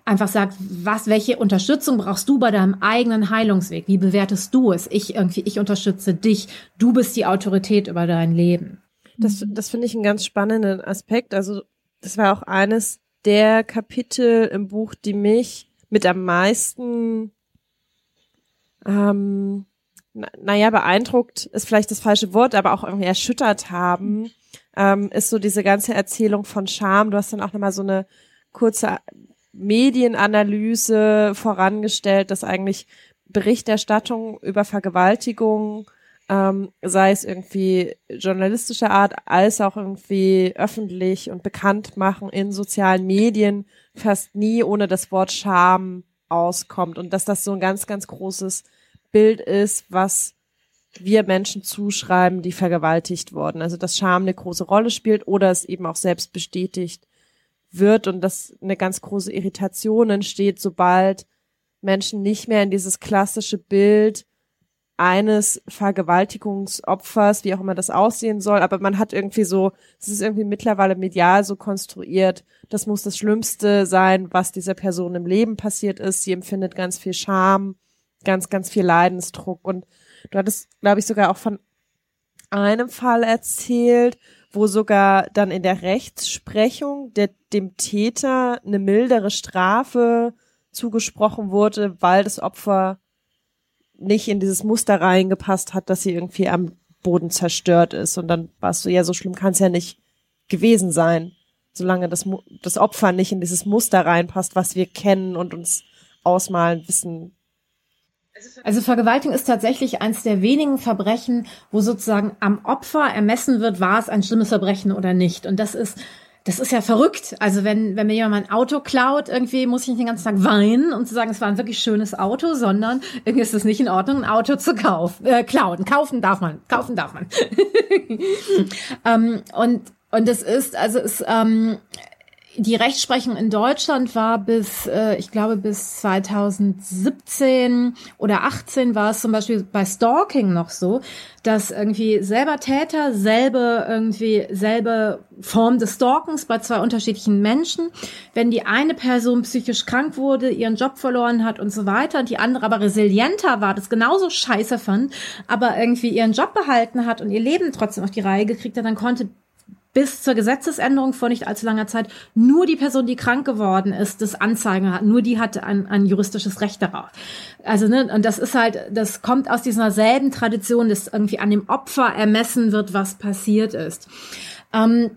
einfach sagt, was, welche Unterstützung brauchst du bei deinem eigenen Heilungsweg? Wie bewertest du es? Ich irgendwie, ich unterstütze dich. Du bist die Autorität über dein Leben. Das, das finde ich einen ganz spannenden Aspekt. Also das war auch eines der Kapitel im Buch, die mich mit am meisten ähm, naja, beeindruckt ist vielleicht das falsche Wort, aber auch irgendwie erschüttert haben, ähm, ist so diese ganze Erzählung von Scham. Du hast dann auch nochmal so eine kurze Medienanalyse vorangestellt, dass eigentlich Berichterstattung über Vergewaltigung, ähm, sei es irgendwie journalistischer Art, als auch irgendwie öffentlich und bekannt machen in sozialen Medien, fast nie ohne das Wort Scham auskommt und dass das so ein ganz, ganz großes Bild ist, was wir Menschen zuschreiben, die vergewaltigt wurden. Also dass Scham eine große Rolle spielt oder es eben auch selbst bestätigt wird und dass eine ganz große Irritation entsteht, sobald Menschen nicht mehr in dieses klassische Bild eines Vergewaltigungsopfers, wie auch immer das aussehen soll, aber man hat irgendwie so, es ist irgendwie mittlerweile medial so konstruiert, das muss das Schlimmste sein, was dieser Person im Leben passiert ist. Sie empfindet ganz viel Scham, ganz, ganz viel Leidensdruck und du hattest, glaube ich, sogar auch von einem Fall erzählt, wo sogar dann in der Rechtsprechung der, dem Täter eine mildere Strafe zugesprochen wurde, weil das Opfer nicht in dieses Muster reingepasst hat, dass sie irgendwie am Boden zerstört ist. Und dann warst du, ja, so schlimm kann es ja nicht gewesen sein, solange das, das Opfer nicht in dieses Muster reinpasst, was wir kennen und uns ausmalen, wissen. Also Vergewaltigung ist tatsächlich eines der wenigen Verbrechen, wo sozusagen am Opfer ermessen wird, war es ein schlimmes Verbrechen oder nicht. Und das ist das ist ja verrückt. Also wenn, wenn mir jemand mein Auto klaut, irgendwie muss ich nicht den ganzen Tag weinen und zu sagen, es war ein wirklich schönes Auto, sondern irgendwie ist es nicht in Ordnung, ein Auto zu kaufen, äh, klauen. Kaufen darf man, kaufen darf man. ähm, und und es ist, also es, ähm, die Rechtsprechung in Deutschland war bis, äh, ich glaube, bis 2017 oder 18 war es zum Beispiel bei Stalking noch so, dass irgendwie selber Täter, selbe irgendwie selbe Form des Stalkens bei zwei unterschiedlichen Menschen, wenn die eine Person psychisch krank wurde, ihren Job verloren hat und so weiter und die andere aber resilienter war, das genauso scheiße fand, aber irgendwie ihren Job behalten hat und ihr Leben trotzdem auf die Reihe gekriegt hat, dann konnte bis zur Gesetzesänderung vor nicht allzu langer Zeit nur die Person, die krank geworden ist, das Anzeigen hat. Nur die hatte ein, ein juristisches Recht darauf. Also, ne, und das ist halt, das kommt aus dieser selben Tradition, dass irgendwie an dem Opfer ermessen wird, was passiert ist. Ähm,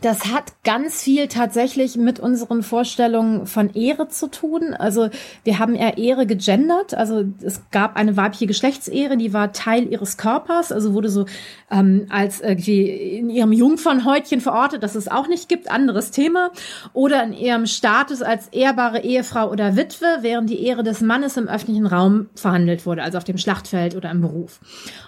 das hat ganz viel tatsächlich mit unseren Vorstellungen von Ehre zu tun. Also wir haben eher Ehre gegendert. Also es gab eine weibliche Geschlechtsehre, die war Teil ihres Körpers, also wurde so ähm, als irgendwie in ihrem Jungfernhäutchen verortet, dass es auch nicht gibt, anderes Thema. Oder in ihrem Status als ehrbare Ehefrau oder Witwe, während die Ehre des Mannes im öffentlichen Raum verhandelt wurde, also auf dem Schlachtfeld oder im Beruf.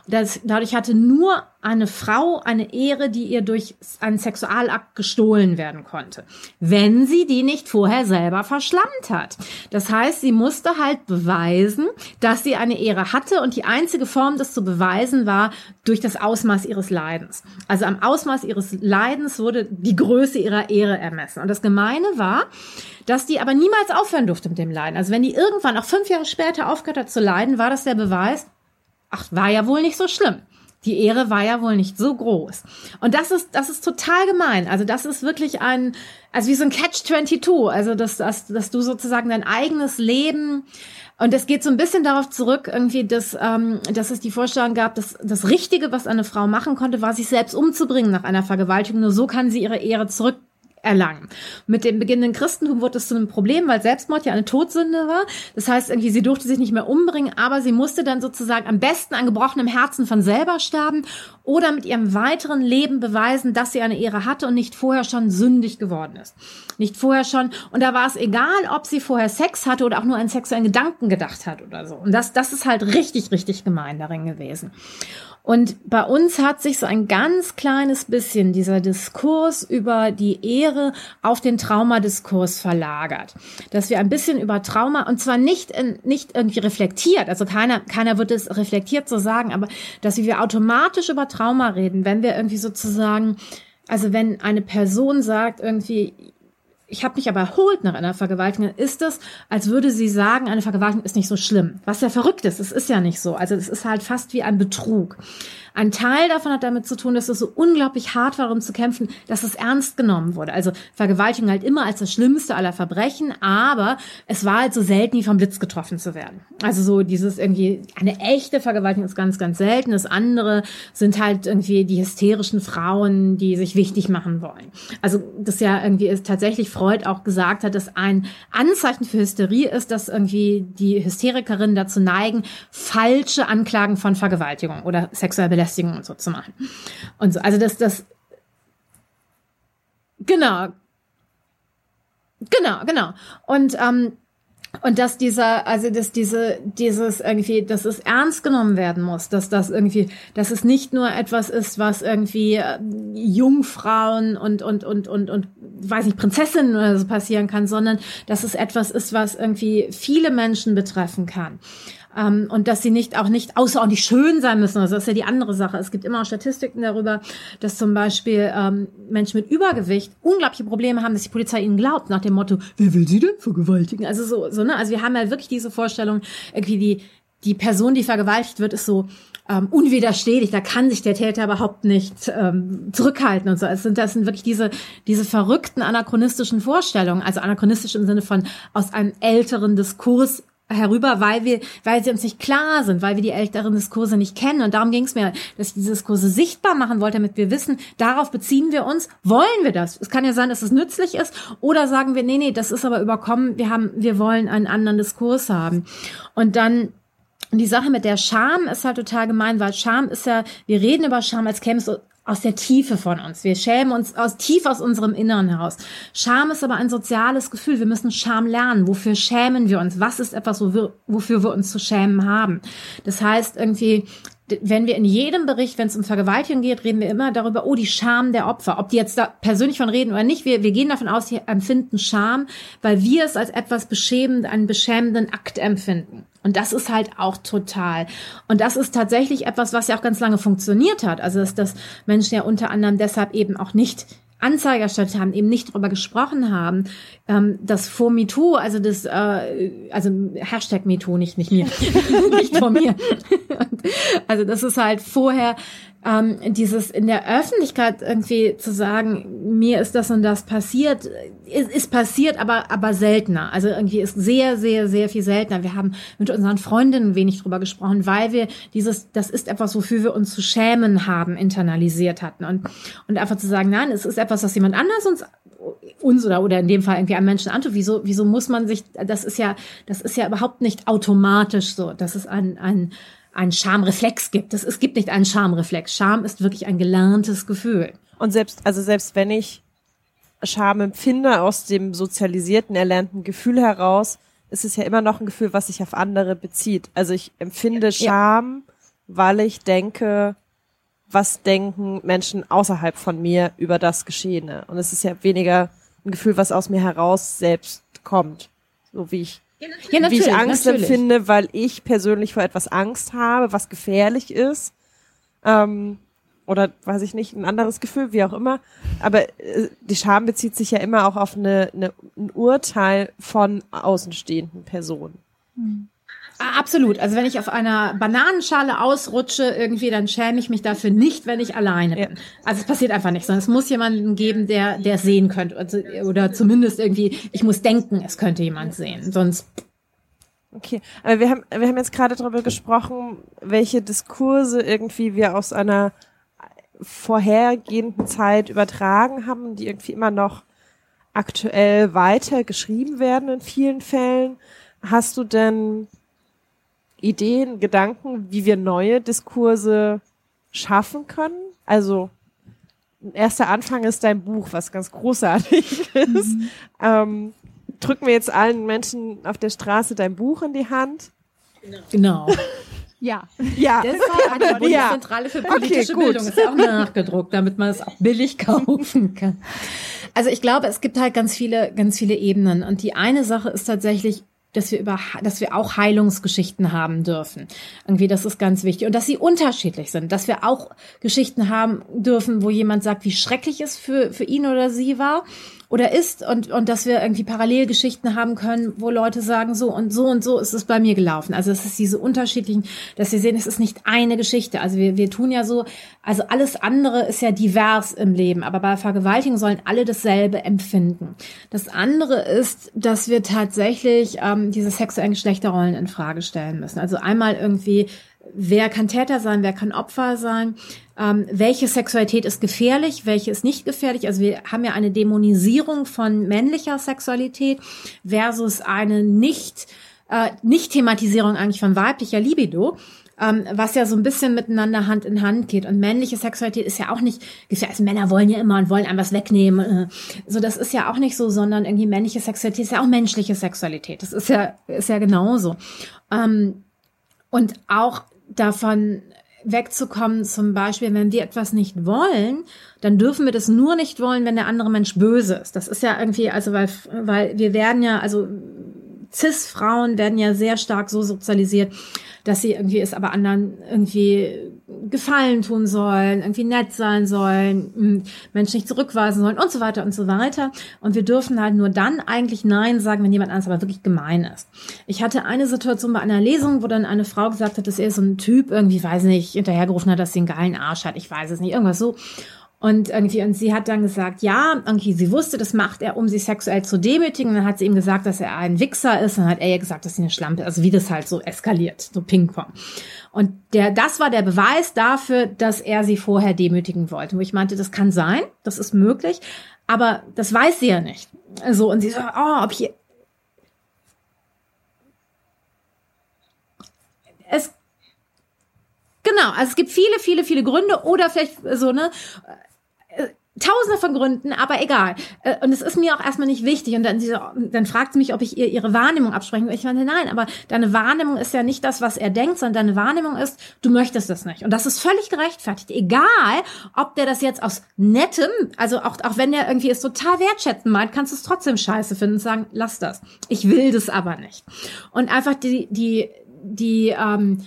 Das, dadurch hatte nur eine Frau eine Ehre, die ihr durch einen Sexualakt gestohlen werden konnte, wenn sie die nicht vorher selber verschlammt hat. Das heißt, sie musste halt beweisen, dass sie eine Ehre hatte und die einzige Form, das zu beweisen, war durch das Ausmaß ihres Leidens. Also am Ausmaß ihres Leidens wurde die Größe ihrer Ehre ermessen. Und das Gemeine war, dass die aber niemals aufhören durfte mit dem Leiden. Also wenn die irgendwann auch fünf Jahre später aufgehört hat zu leiden, war das der Beweis, ach, war ja wohl nicht so schlimm. Die Ehre war ja wohl nicht so groß. Und das ist, das ist total gemein. Also das ist wirklich ein, also wie so ein Catch-22. Also dass, dass, dass du sozusagen dein eigenes Leben und es geht so ein bisschen darauf zurück, irgendwie, dass, ähm, dass es die Vorstellung gab, dass das Richtige, was eine Frau machen konnte, war, sich selbst umzubringen nach einer Vergewaltigung. Nur so kann sie ihre Ehre zurück erlangen. Mit dem beginnenden Christentum wurde es zu einem Problem, weil Selbstmord ja eine Todsünde war. Das heißt, irgendwie, sie durfte sich nicht mehr umbringen, aber sie musste dann sozusagen am besten an gebrochenem Herzen von selber sterben oder mit ihrem weiteren Leben beweisen, dass sie eine Ehre hatte und nicht vorher schon sündig geworden ist. Nicht vorher schon. Und da war es egal, ob sie vorher Sex hatte oder auch nur einen sexuellen Gedanken gedacht hat oder so. Und das, das ist halt richtig, richtig gemein darin gewesen. Und bei uns hat sich so ein ganz kleines bisschen dieser Diskurs über die Ehre auf den Traumadiskurs verlagert. Dass wir ein bisschen über Trauma, und zwar nicht, in, nicht irgendwie reflektiert, also keiner, keiner wird es reflektiert so sagen, aber dass wir automatisch über Trauma reden, wenn wir irgendwie sozusagen, also wenn eine Person sagt irgendwie, ich habe mich aber erholt nach einer Vergewaltigung, ist es, als würde sie sagen, eine Vergewaltigung ist nicht so schlimm. Was ja verrückt ist, es ist ja nicht so. Also es ist halt fast wie ein Betrug. Ein Teil davon hat damit zu tun, dass es so unglaublich hart war, um zu kämpfen, dass es ernst genommen wurde. Also Vergewaltigung halt immer als das schlimmste aller Verbrechen, aber es war halt so selten, wie vom Blitz getroffen zu werden. Also so dieses irgendwie, eine echte Vergewaltigung ist ganz, ganz selten. Das andere sind halt irgendwie die hysterischen Frauen, die sich wichtig machen wollen. Also das ja irgendwie ist tatsächlich Freud auch gesagt hat, dass ein Anzeichen für Hysterie ist, dass irgendwie die Hysterikerinnen dazu neigen, falsche Anklagen von Vergewaltigung oder sexueller Belästigung und so zu machen. Und so, also das, das, genau, genau, genau. Und ähm, und dass dieser, also dass diese, dieses irgendwie, dass es ernst genommen werden muss, dass das irgendwie, dass es nicht nur etwas ist, was irgendwie äh, Jungfrauen und und und und und weiß nicht Prinzessinnen oder so passieren kann, sondern dass es etwas ist, was irgendwie viele Menschen betreffen kann. Ähm, und dass sie nicht auch nicht außerordentlich schön sein müssen. Also das ist ja die andere Sache. Es gibt immer auch Statistiken darüber, dass zum Beispiel ähm, Menschen mit Übergewicht unglaubliche Probleme haben, dass die Polizei ihnen glaubt, nach dem Motto, wer will sie denn vergewaltigen? Also so, so ne? Also wir haben ja wirklich diese Vorstellung, irgendwie die, die Person, die vergewaltigt wird, ist so ähm, unwiderstehlich, da kann sich der Täter überhaupt nicht ähm, zurückhalten und so. Es sind, das sind wirklich diese, diese verrückten anachronistischen Vorstellungen, also anachronistisch im Sinne von aus einem älteren Diskurs herüber, weil wir, weil sie uns nicht klar sind, weil wir die älteren Diskurse nicht kennen. Und darum ging es mir, dass ich diese Diskurse sichtbar machen wollte, damit wir wissen, darauf beziehen wir uns, wollen wir das? Es kann ja sein, dass es nützlich ist, oder sagen wir, nee, nee, das ist aber überkommen, wir haben, wir wollen einen anderen Diskurs haben. Und dann die Sache mit der Scham ist halt total gemein, weil Scham ist ja, wir reden über Scham, als käme es aus der Tiefe von uns. Wir schämen uns aus tief aus unserem Inneren heraus. Scham ist aber ein soziales Gefühl. Wir müssen Scham lernen. Wofür schämen wir uns? Was ist etwas, wofür wir uns zu schämen haben? Das heißt irgendwie, wenn wir in jedem Bericht, wenn es um Vergewaltigung geht, reden wir immer darüber, oh, die Scham der Opfer. Ob die jetzt da persönlich von reden oder nicht, wir, wir gehen davon aus, sie empfinden Scham, weil wir es als etwas beschämend, einen beschämenden Akt empfinden. Und das ist halt auch total. Und das ist tatsächlich etwas, was ja auch ganz lange funktioniert hat. Also, dass, dass Menschen ja unter anderem deshalb eben auch nicht Anzeige erstattet haben, eben nicht darüber gesprochen haben, ähm, dass vor MeToo, also das, äh, also Hashtag MeToo, nicht, nicht mir, nicht vor mir. also das ist halt vorher ähm, dieses in der Öffentlichkeit irgendwie zu sagen, mir ist das und das passiert, ist, ist passiert, aber aber seltener. Also irgendwie ist sehr sehr sehr viel seltener. Wir haben mit unseren Freundinnen wenig drüber gesprochen, weil wir dieses, das ist etwas, wofür wir uns zu schämen haben, internalisiert hatten und und einfach zu sagen, nein, es ist etwas, was jemand anders uns uns oder oder in dem Fall irgendwie einem Menschen antut. Wieso wieso muss man sich? Das ist ja das ist ja überhaupt nicht automatisch so. Das ist ein ein einen Schamreflex gibt. Es, es gibt nicht einen Schamreflex. Scham ist wirklich ein gelerntes Gefühl. Und selbst, also selbst wenn ich Scham empfinde aus dem sozialisierten, erlernten Gefühl heraus, ist es ja immer noch ein Gefühl, was sich auf andere bezieht. Also ich empfinde Scham, ja. weil ich denke, was denken Menschen außerhalb von mir über das Geschehene. Und es ist ja weniger ein Gefühl, was aus mir heraus selbst kommt. So wie ich ja, wie ich Angst natürlich. empfinde, weil ich persönlich vor etwas Angst habe, was gefährlich ist. Ähm, oder weiß ich nicht, ein anderes Gefühl, wie auch immer. Aber äh, die Scham bezieht sich ja immer auch auf eine, eine, ein Urteil von außenstehenden Personen. Mhm. Absolut. Also wenn ich auf einer Bananenschale ausrutsche irgendwie, dann schäme ich mich dafür nicht, wenn ich alleine bin. Ja. Also es passiert einfach nicht, sondern es muss jemanden geben, der der sehen könnte also, oder zumindest irgendwie. Ich muss denken, es könnte jemand sehen, sonst. Okay, aber wir haben wir haben jetzt gerade darüber gesprochen, welche Diskurse irgendwie wir aus einer vorhergehenden Zeit übertragen haben, die irgendwie immer noch aktuell weiter geschrieben werden in vielen Fällen. Hast du denn Ideen, Gedanken, wie wir neue Diskurse schaffen können? Also ein erster Anfang ist dein Buch, was ganz großartig ist. Mhm. Ähm, drücken wir jetzt allen Menschen auf der Straße dein Buch in die Hand? Genau. Ja. Ja. Das war eine Bundeszentrale für politische okay, Bildung. Ist auch nachgedruckt, damit man es auch billig kaufen kann. Also ich glaube, es gibt halt ganz viele, ganz viele Ebenen. Und die eine Sache ist tatsächlich dass wir über, dass wir auch Heilungsgeschichten haben dürfen. Irgendwie, das ist ganz wichtig. Und dass sie unterschiedlich sind, dass wir auch Geschichten haben dürfen, wo jemand sagt, wie schrecklich es für, für ihn oder sie war oder ist und, und dass wir irgendwie Parallelgeschichten haben können, wo Leute sagen, so und so und so ist es bei mir gelaufen. Also es ist diese unterschiedlichen, dass wir sehen, es ist nicht eine Geschichte. Also wir, wir tun ja so, also alles andere ist ja divers im Leben, aber bei Vergewaltigung sollen alle dasselbe empfinden. Das andere ist, dass wir tatsächlich ähm, diese sexuellen Geschlechterrollen in Frage stellen müssen. Also einmal irgendwie wer kann Täter sein, wer kann Opfer sein, ähm, welche Sexualität ist gefährlich, welche ist nicht gefährlich. Also wir haben ja eine Dämonisierung von männlicher Sexualität versus eine nicht, äh, nicht Thematisierung eigentlich von weiblicher Libido. Ähm, was ja so ein bisschen miteinander Hand in Hand geht. Und männliche Sexualität ist ja auch nicht gefährlich. Also Männer wollen ja immer und wollen einem was wegnehmen. Äh. So, das ist ja auch nicht so, sondern irgendwie männliche Sexualität ist ja auch menschliche Sexualität. Das ist ja, ist ja genauso. Ähm, und auch davon wegzukommen, zum Beispiel, wenn wir etwas nicht wollen, dann dürfen wir das nur nicht wollen, wenn der andere Mensch böse ist. Das ist ja irgendwie, also weil, weil wir werden ja, also Cis-Frauen werden ja sehr stark so sozialisiert, dass sie irgendwie es aber anderen irgendwie Gefallen tun sollen, irgendwie nett sein sollen, hm, Menschen nicht zurückweisen sollen und so weiter und so weiter. Und wir dürfen halt nur dann eigentlich Nein sagen, wenn jemand anderes aber wirklich gemein ist. Ich hatte eine Situation bei einer Lesung, wo dann eine Frau gesagt hat, dass er so ein Typ irgendwie, weiß nicht, hinterhergerufen hat, dass sie einen geilen Arsch hat. Ich weiß es nicht, irgendwas so. Und irgendwie, und sie hat dann gesagt, ja, irgendwie, sie wusste, das macht er, um sie sexuell zu demütigen. Und dann hat sie ihm gesagt, dass er ein Wichser ist. Und dann hat er ihr gesagt, dass sie eine Schlampe, also wie das halt so eskaliert, so Ping-Pong. Und der, das war der Beweis dafür, dass er sie vorher demütigen wollte. Wo ich meinte, das kann sein, das ist möglich, aber das weiß sie ja nicht. So, und sie so, oh, ob ich, es Genau, also es gibt viele, viele, viele Gründe oder vielleicht so, ne, Tausende von Gründen, aber egal. Äh, und es ist mir auch erstmal nicht wichtig. Und dann, dann fragt sie mich, ob ich ihr ihre Wahrnehmung absprechen will. Ich meine, nein, aber deine Wahrnehmung ist ja nicht das, was er denkt, sondern deine Wahrnehmung ist, du möchtest das nicht. Und das ist völlig gerechtfertigt. Egal, ob der das jetzt aus nettem, also auch, auch wenn der irgendwie es total wertschätzen meint, kannst du es trotzdem scheiße finden und sagen, lass das. Ich will das aber nicht. Und einfach die, die, die, ähm,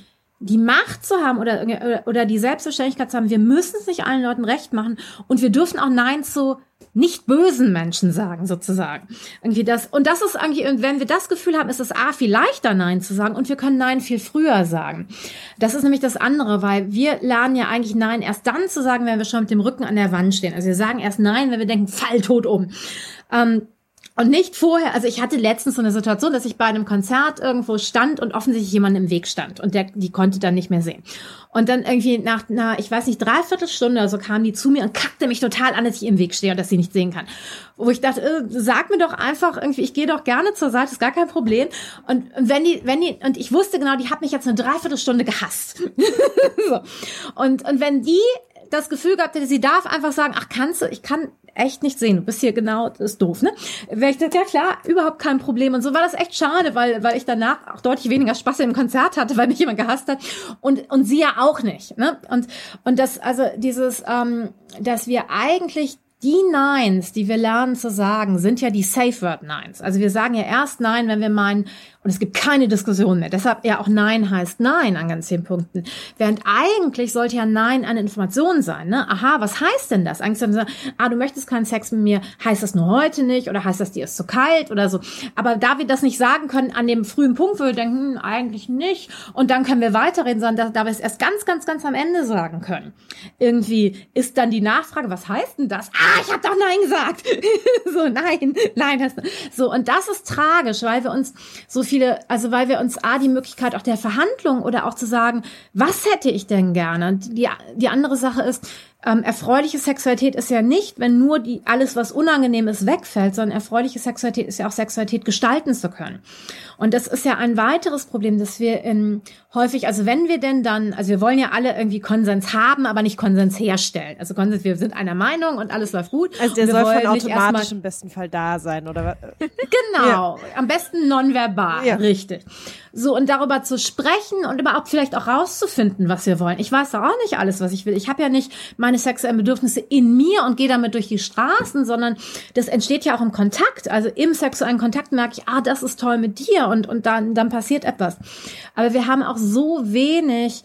die Macht zu haben oder, oder die Selbstverständlichkeit zu haben, wir müssen es nicht allen Leuten recht machen und wir dürfen auch Nein zu nicht bösen Menschen sagen, sozusagen. Irgendwie das, und das ist und wenn wir das Gefühl haben, ist es A, viel leichter Nein zu sagen und wir können Nein viel früher sagen. Das ist nämlich das andere, weil wir lernen ja eigentlich Nein erst dann zu sagen, wenn wir schon mit dem Rücken an der Wand stehen. Also wir sagen erst Nein, wenn wir denken, fall tot um. Ähm, und nicht vorher, also ich hatte letztens so eine Situation, dass ich bei einem Konzert irgendwo stand und offensichtlich jemand im Weg stand und der, die konnte dann nicht mehr sehen. Und dann irgendwie nach einer, ich weiß nicht, dreiviertel Stunde oder so kam die zu mir und kackte mich total an, dass ich im Weg stehe und dass sie nicht sehen kann. Wo ich dachte, äh, sag mir doch einfach irgendwie, ich gehe doch gerne zur Seite, ist gar kein Problem. Und wenn die, wenn die, und ich wusste genau, die hat mich jetzt eine Dreiviertelstunde gehasst. so. Und, und wenn die das Gefühl gehabt hätte, sie darf einfach sagen, ach kannst du, ich kann echt nicht sehen, du bist hier genau, das ist doof, ne? Wäre ich gesagt, ja klar, überhaupt kein Problem. Und so war das echt schade, weil, weil ich danach auch deutlich weniger Spaß im Konzert hatte, weil mich jemand gehasst hat. Und, und sie ja auch nicht, ne? Und, und das, also dieses, ähm, dass wir eigentlich die Neins, die wir lernen zu sagen, sind ja die Safe Word Neins. Also wir sagen ja erst Nein, wenn wir meinen, und es gibt keine Diskussion mehr. Deshalb ja auch Nein heißt Nein an ganz vielen Punkten. Während eigentlich sollte ja Nein eine Information sein. Ne? Aha, was heißt denn das? Eigentlich sollte man sagen, ah, du möchtest keinen Sex mit mir, heißt das nur heute nicht oder heißt das, dir ist zu kalt oder so. Aber da wir das nicht sagen können an dem frühen Punkt, wo wir denken, hm, eigentlich nicht, und dann können wir weiterreden, sondern da, da wir es erst ganz, ganz, ganz am Ende sagen können. Irgendwie ist dann die Nachfrage, was heißt denn das? Ah, ich habe doch Nein gesagt. so, nein, nein. Das, so, und das ist tragisch, weil wir uns so viel viele, also weil wir uns A, die Möglichkeit auch der Verhandlung oder auch zu sagen, was hätte ich denn gerne? Die, die andere Sache ist, ähm, erfreuliche Sexualität ist ja nicht, wenn nur die alles, was unangenehm ist, wegfällt, sondern erfreuliche Sexualität ist ja auch Sexualität gestalten zu können. Und das ist ja ein weiteres Problem, dass wir in, häufig, also wenn wir denn dann, also wir wollen ja alle irgendwie Konsens haben, aber nicht Konsens herstellen. Also Konsens, wir sind einer Meinung und alles läuft gut. Also der soll von automatisch im besten Fall da sein, oder? genau, ja. am besten nonverbal, ja. richtig. So, und darüber zu sprechen und überhaupt vielleicht auch rauszufinden, was wir wollen. Ich weiß doch auch nicht alles, was ich will. Ich habe ja nicht meine sexuellen Bedürfnisse in mir und gehe damit durch die Straßen, sondern das entsteht ja auch im Kontakt. Also im sexuellen Kontakt merke ich, ah, das ist toll mit dir und, und dann, dann passiert etwas. Aber wir haben auch so wenig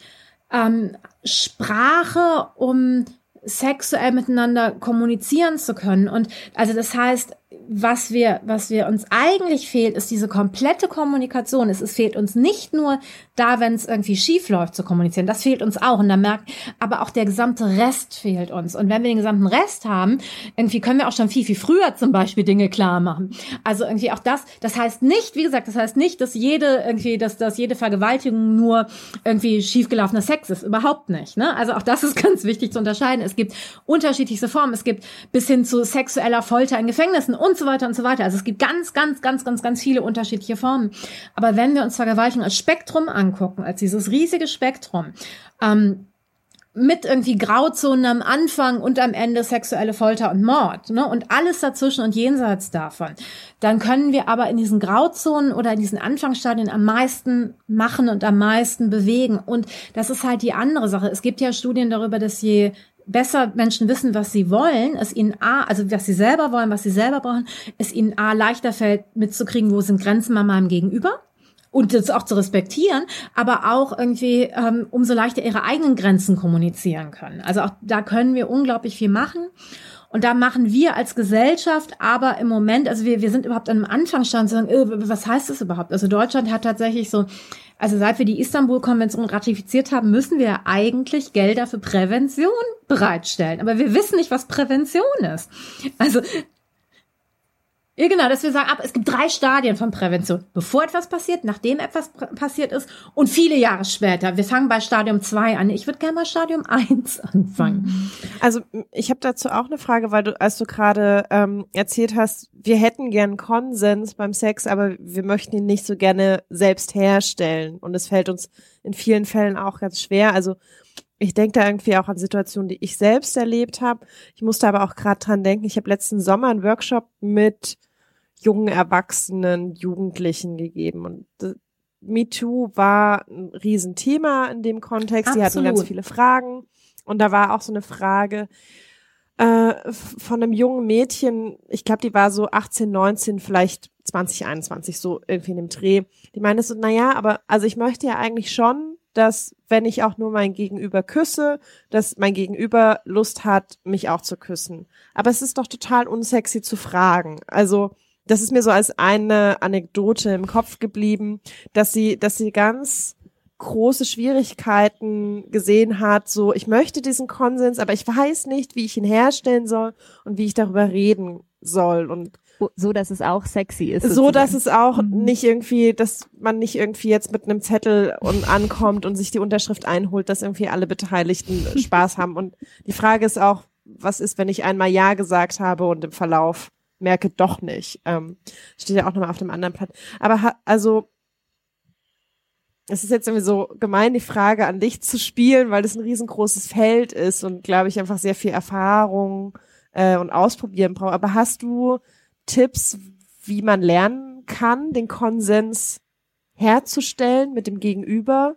ähm, Sprache, um sexuell miteinander kommunizieren zu können. Und also das heißt, was wir, was wir uns eigentlich fehlt, ist diese komplette Kommunikation. Es, es fehlt uns nicht nur da, wenn es irgendwie schief läuft, zu kommunizieren. Das fehlt uns auch. Und da merkt, aber auch der gesamte Rest fehlt uns. Und wenn wir den gesamten Rest haben, irgendwie können wir auch schon viel, viel früher zum Beispiel Dinge klar machen. Also irgendwie auch das, das heißt nicht, wie gesagt, das heißt nicht, dass jede irgendwie, dass, dass jede Vergewaltigung nur irgendwie schiefgelaufener Sex ist. Überhaupt nicht. Ne? Also auch das ist ganz wichtig zu unterscheiden. Es gibt unterschiedlichste Formen. Es gibt bis hin zu sexueller Folter in Gefängnissen und so weiter und so weiter. Also es gibt ganz, ganz, ganz, ganz, ganz viele unterschiedliche Formen. Aber wenn wir uns Vergewaltigung als Spektrum angucken, als dieses riesige Spektrum, ähm, mit irgendwie Grauzonen am Anfang und am Ende sexuelle Folter und Mord, ne? Und alles dazwischen und jenseits davon. Dann können wir aber in diesen Grauzonen oder in diesen Anfangsstadien am meisten machen und am meisten bewegen. Und das ist halt die andere Sache. Es gibt ja Studien darüber, dass je besser Menschen wissen, was sie wollen, es ihnen A, also was sie selber wollen, was sie selber brauchen, es ihnen A leichter fällt mitzukriegen, wo sind Grenzen bei meinem Gegenüber und das auch zu respektieren, aber auch irgendwie ähm, umso leichter ihre eigenen Grenzen kommunizieren können. Also auch da können wir unglaublich viel machen. Und da machen wir als Gesellschaft aber im Moment, also wir, wir sind überhaupt an einem Anfangsstand zu sagen, äh, was heißt das überhaupt? Also Deutschland hat tatsächlich so also seit wir die Istanbul-Konvention ratifiziert haben, müssen wir eigentlich Gelder für Prävention bereitstellen. Aber wir wissen nicht, was Prävention ist. Also ja, genau, dass wir sagen, ab, es gibt drei Stadien von Prävention. Bevor etwas passiert, nachdem etwas passiert ist und viele Jahre später. Wir fangen bei Stadium 2 an. Ich würde gerne mal Stadium 1 anfangen. Mhm. Also ich habe dazu auch eine Frage, weil du, als du gerade ähm, erzählt hast, wir hätten gern Konsens beim Sex, aber wir möchten ihn nicht so gerne selbst herstellen. Und es fällt uns in vielen Fällen auch ganz schwer. Also ich denke da irgendwie auch an Situationen, die ich selbst erlebt habe. Ich musste aber auch gerade dran denken, ich habe letzten Sommer einen Workshop mit jungen Erwachsenen, Jugendlichen gegeben. Und MeToo war ein Riesenthema in dem Kontext. Sie hatten ganz viele Fragen. Und da war auch so eine Frage äh, von einem jungen Mädchen, ich glaube, die war so 18, 19, vielleicht 20, 21, so irgendwie in dem Dreh. Die meinte so, naja, aber also ich möchte ja eigentlich schon, dass wenn ich auch nur mein Gegenüber küsse, dass mein Gegenüber Lust hat, mich auch zu küssen. Aber es ist doch total unsexy zu fragen. Also das ist mir so als eine Anekdote im Kopf geblieben, dass sie, dass sie ganz große Schwierigkeiten gesehen hat, so ich möchte diesen Konsens, aber ich weiß nicht, wie ich ihn herstellen soll und wie ich darüber reden soll und so, dass es auch sexy ist. Sozusagen. So, dass es auch mhm. nicht irgendwie, dass man nicht irgendwie jetzt mit einem Zettel und ankommt und sich die Unterschrift einholt, dass irgendwie alle Beteiligten Spaß haben. Und die Frage ist auch, was ist, wenn ich einmal Ja gesagt habe und im Verlauf merke doch nicht. Ähm, steht ja auch nochmal auf dem anderen Blatt. Aber also, es ist jetzt irgendwie so gemein, die Frage an dich zu spielen, weil das ein riesengroßes Feld ist und glaube ich einfach sehr viel Erfahrung äh, und Ausprobieren braucht. Aber hast du Tipps, wie man lernen kann, den Konsens herzustellen mit dem Gegenüber?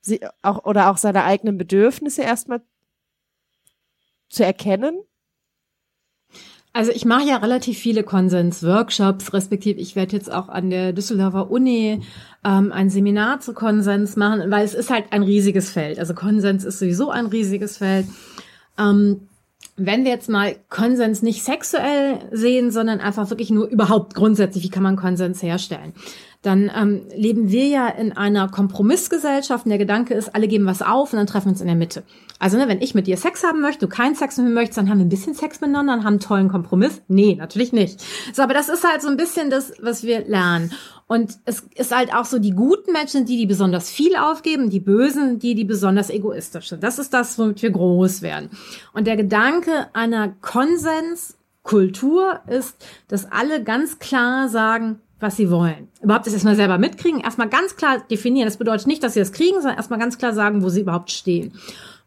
Sie auch, oder auch seine eigenen Bedürfnisse erstmal zu erkennen? Also ich mache ja relativ viele Konsens-Workshops, respektive ich werde jetzt auch an der Düsseldorfer Uni ähm, ein Seminar zu Konsens machen, weil es ist halt ein riesiges Feld. Also Konsens ist sowieso ein riesiges Feld. Ähm, wenn wir jetzt mal Konsens nicht sexuell sehen, sondern einfach wirklich nur überhaupt grundsätzlich, wie kann man Konsens herstellen? Dann ähm, leben wir ja in einer Kompromissgesellschaft und der Gedanke ist, alle geben was auf und dann treffen wir uns in der Mitte. Also ne, wenn ich mit dir Sex haben möchte, du keinen Sex mit mir möchtest, dann haben wir ein bisschen Sex miteinander und haben einen tollen Kompromiss. Nee, natürlich nicht. So, aber das ist halt so ein bisschen das, was wir lernen. Und es ist halt auch so, die guten Menschen, die, die besonders viel aufgeben, die bösen, die, die besonders egoistisch sind. Das ist das, womit wir groß werden. Und der Gedanke einer Konsenskultur ist, dass alle ganz klar sagen, was sie wollen. Überhaupt das erstmal selber mitkriegen, erstmal ganz klar definieren. Das bedeutet nicht, dass sie das kriegen, sondern erstmal ganz klar sagen, wo sie überhaupt stehen.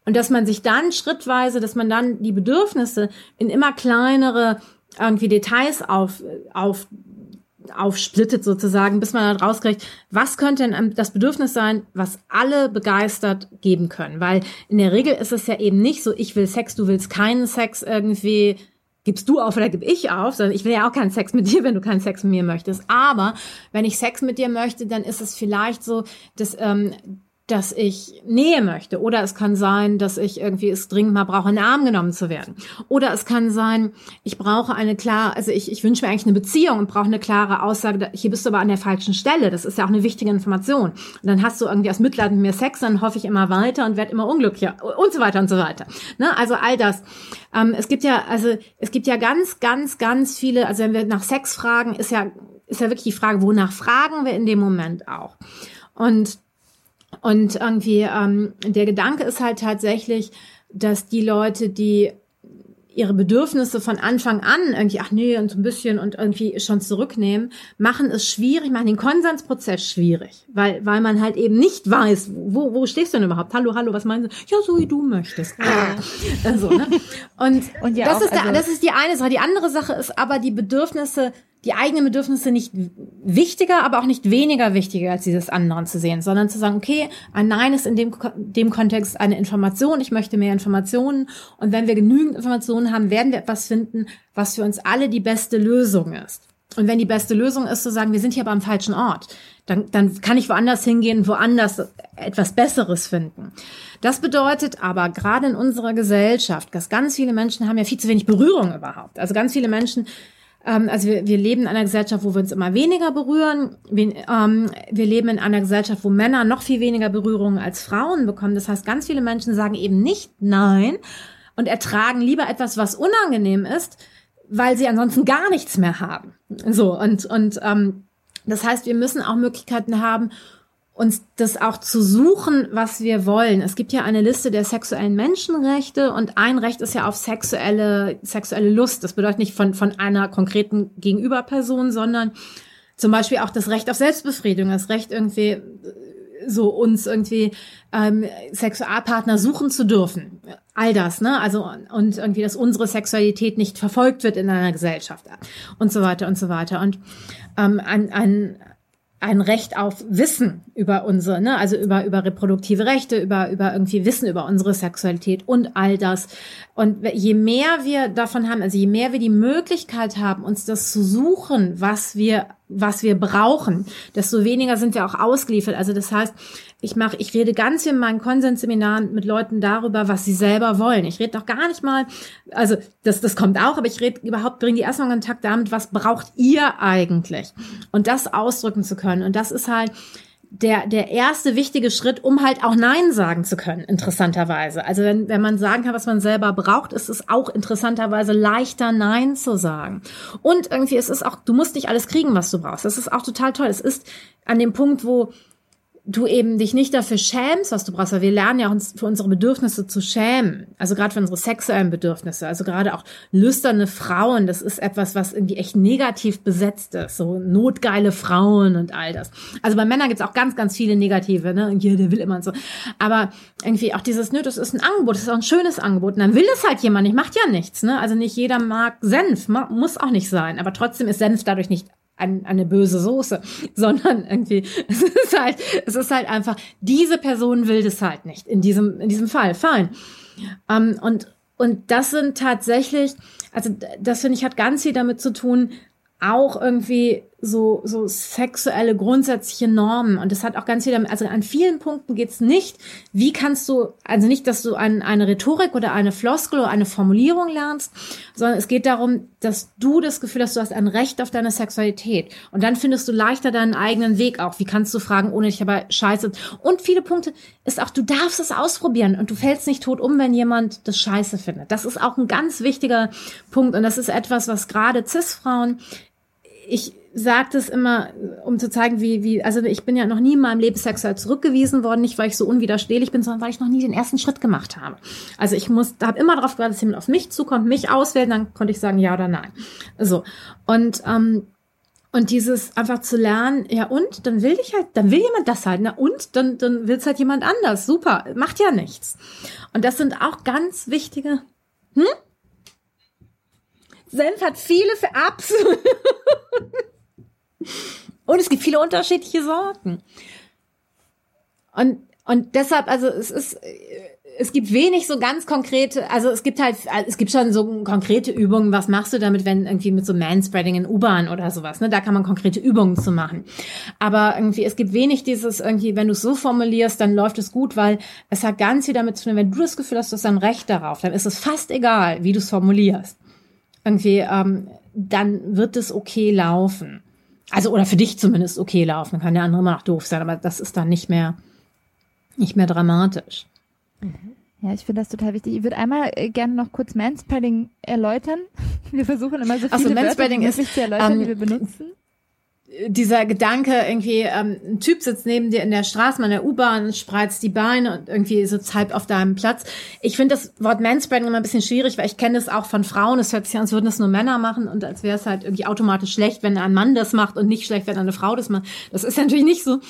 Und dass man sich dann schrittweise, dass man dann die Bedürfnisse in immer kleinere irgendwie Details auf, auf aufsplittet sozusagen, bis man dann rauskriegt, was könnte denn das Bedürfnis sein, was alle begeistert geben können. Weil in der Regel ist es ja eben nicht so, ich will Sex, du willst keinen Sex irgendwie, gibst du auf oder gib ich auf, sondern ich will ja auch keinen Sex mit dir, wenn du keinen Sex mit mir möchtest. Aber wenn ich Sex mit dir möchte, dann ist es vielleicht so, dass ähm, dass ich Nähe möchte. Oder es kann sein, dass ich irgendwie es dringend mal brauche, in den Arm genommen zu werden. Oder es kann sein, ich brauche eine klare, also ich, ich wünsche mir eigentlich eine Beziehung und brauche eine klare Aussage, hier bist du aber an der falschen Stelle. Das ist ja auch eine wichtige Information. Und dann hast du irgendwie aus Mitleid mit mir Sex, dann hoffe ich immer weiter und werde immer unglücklicher und so weiter und so weiter. Ne? Also all das. Ähm, es gibt ja, also es gibt ja ganz, ganz, ganz viele, also wenn wir nach Sex fragen, ist ja, ist ja wirklich die Frage, wonach fragen wir in dem Moment auch. Und und irgendwie ähm, der Gedanke ist halt tatsächlich, dass die Leute, die ihre Bedürfnisse von Anfang an irgendwie, ach nee, und so ein bisschen und irgendwie schon zurücknehmen, machen es schwierig, machen den Konsensprozess schwierig, weil, weil man halt eben nicht weiß, wo, wo stehst du denn überhaupt? Hallo, hallo, was meinst du? Ja, so wie du möchtest. also, ne? Und, und ja das, auch, ist der, also das ist die eine Sache. Die andere Sache ist aber die Bedürfnisse die eigenen Bedürfnisse nicht wichtiger, aber auch nicht weniger wichtiger als dieses anderen zu sehen, sondern zu sagen, okay, ein Nein ist in dem, dem Kontext eine Information, ich möchte mehr Informationen und wenn wir genügend Informationen haben, werden wir etwas finden, was für uns alle die beste Lösung ist. Und wenn die beste Lösung ist zu sagen, wir sind hier aber am falschen Ort, dann, dann kann ich woanders hingehen, woanders etwas Besseres finden. Das bedeutet aber gerade in unserer Gesellschaft, dass ganz viele Menschen haben ja viel zu wenig Berührung überhaupt. Also ganz viele Menschen also wir, wir leben in einer Gesellschaft, wo wir uns immer weniger berühren. Wir, ähm, wir leben in einer Gesellschaft, wo Männer noch viel weniger Berührungen als Frauen bekommen. Das heißt, ganz viele Menschen sagen eben nicht Nein und ertragen lieber etwas, was unangenehm ist, weil sie ansonsten gar nichts mehr haben. So und und ähm, das heißt, wir müssen auch Möglichkeiten haben, uns das auch zu suchen, was wir wollen. Es gibt ja eine Liste der sexuellen Menschenrechte und ein Recht ist ja auf sexuelle, sexuelle Lust. Das bedeutet nicht von, von einer konkreten Gegenüberperson, sondern zum Beispiel auch das Recht auf Selbstbefriedigung, das Recht irgendwie äh, so uns irgendwie ähm, Sexualpartner suchen zu dürfen. All das, ne? Also und irgendwie, dass unsere Sexualität nicht verfolgt wird in einer Gesellschaft und so weiter und so weiter. Und ähm, ein, ein, ein Recht auf Wissen über unsere, ne, also über, über reproduktive Rechte, über, über irgendwie Wissen über unsere Sexualität und all das. Und je mehr wir davon haben, also je mehr wir die Möglichkeit haben, uns das zu suchen, was wir, was wir brauchen, desto weniger sind wir auch ausgeliefert. Also das heißt, ich mache, ich rede ganz in meinen Konsensseminaren mit Leuten darüber, was sie selber wollen. Ich rede doch gar nicht mal, also das, das kommt auch, aber ich rede überhaupt, bringe die erstmal in Kontakt damit, was braucht ihr eigentlich? Und das ausdrücken zu können. Und das ist halt, der, der erste wichtige Schritt, um halt auch Nein sagen zu können, interessanterweise. Also wenn, wenn man sagen kann, was man selber braucht, ist es auch interessanterweise leichter, Nein zu sagen. Und irgendwie ist es auch, du musst nicht alles kriegen, was du brauchst. Das ist auch total toll. Es ist an dem Punkt, wo du eben dich nicht dafür schämst, was du brauchst, weil wir lernen ja uns für unsere Bedürfnisse zu schämen. Also gerade für unsere sexuellen Bedürfnisse. Also gerade auch lüsterne Frauen, das ist etwas, was irgendwie echt negativ besetzt ist. So notgeile Frauen und all das. Also bei Männern gibt's auch ganz, ganz viele negative, ne? Und ja, der will immer und so. Aber irgendwie auch dieses, nö, das ist ein Angebot, das ist auch ein schönes Angebot. Und dann will es halt jemand nicht, macht ja nichts, ne? Also nicht jeder mag Senf, muss auch nicht sein. Aber trotzdem ist Senf dadurch nicht ein, eine böse Soße, sondern irgendwie, es ist halt, es ist halt einfach, diese Person will das halt nicht, in diesem, in diesem Fall, fein. Ähm, und, und das sind tatsächlich, also das finde ich hat ganz viel damit zu tun, auch irgendwie so, so sexuelle grundsätzliche Normen. Und das hat auch ganz viel also an vielen Punkten geht's nicht, wie kannst du, also nicht, dass du ein, eine Rhetorik oder eine Floskel oder eine Formulierung lernst, sondern es geht darum, dass du das Gefühl hast, du hast ein Recht auf deine Sexualität. Und dann findest du leichter deinen eigenen Weg auch. Wie kannst du fragen, ohne dich aber scheiße. Und viele Punkte ist auch, du darfst es ausprobieren und du fällst nicht tot um, wenn jemand das scheiße findet. Das ist auch ein ganz wichtiger Punkt. Und das ist etwas, was gerade Cis-Frauen ich sage das immer, um zu zeigen, wie, wie, also ich bin ja noch nie in meinem Leben sexuell zurückgewiesen worden, nicht weil ich so unwiderstehlich bin, sondern weil ich noch nie den ersten Schritt gemacht habe. Also ich muss, da habe immer darauf gewartet, dass jemand auf mich zukommt, mich auswählt, dann konnte ich sagen ja oder nein. So und ähm, und dieses einfach zu lernen, ja und, dann will ich halt, dann will jemand das halt, na und, dann, dann will es halt jemand anders. Super, macht ja nichts. Und das sind auch ganz wichtige, hm? Senf hat viele für Ups. Und es gibt viele unterschiedliche Sorten. Und, und deshalb, also es ist, es gibt wenig so ganz konkrete, also es gibt halt, es gibt schon so konkrete Übungen, was machst du damit, wenn irgendwie mit so Manspreading in U-Bahn oder sowas, ne? Da kann man konkrete Übungen zu machen. Aber irgendwie, es gibt wenig dieses irgendwie, wenn du es so formulierst, dann läuft es gut, weil es hat ganz viel damit zu tun, wenn du das Gefühl hast, du hast ein Recht darauf, dann ist es fast egal, wie du es formulierst. Irgendwie, ähm, dann wird es okay laufen. Also, oder für dich zumindest okay laufen. Dann kann der andere immer noch doof sein, aber das ist dann nicht mehr, nicht mehr dramatisch. Mhm. Ja, ich finde das total wichtig. Ich würde einmal äh, gerne noch kurz Manspreading erläutern. Wir versuchen immer so viele also, Manspreading Wörter ist, zu erläutern, ähm, die wir benutzen. Dieser Gedanke, irgendwie, ähm, ein Typ sitzt neben dir in der Straße, in der U-Bahn, spreizt die Beine und irgendwie sitzt halb auf deinem Platz. Ich finde das Wort Manspreading immer ein bisschen schwierig, weil ich kenne das auch von Frauen. Es hört sich an, als würden das nur Männer machen und als wäre es halt irgendwie automatisch schlecht, wenn ein Mann das macht und nicht schlecht, wenn eine Frau das macht. Das ist natürlich nicht so.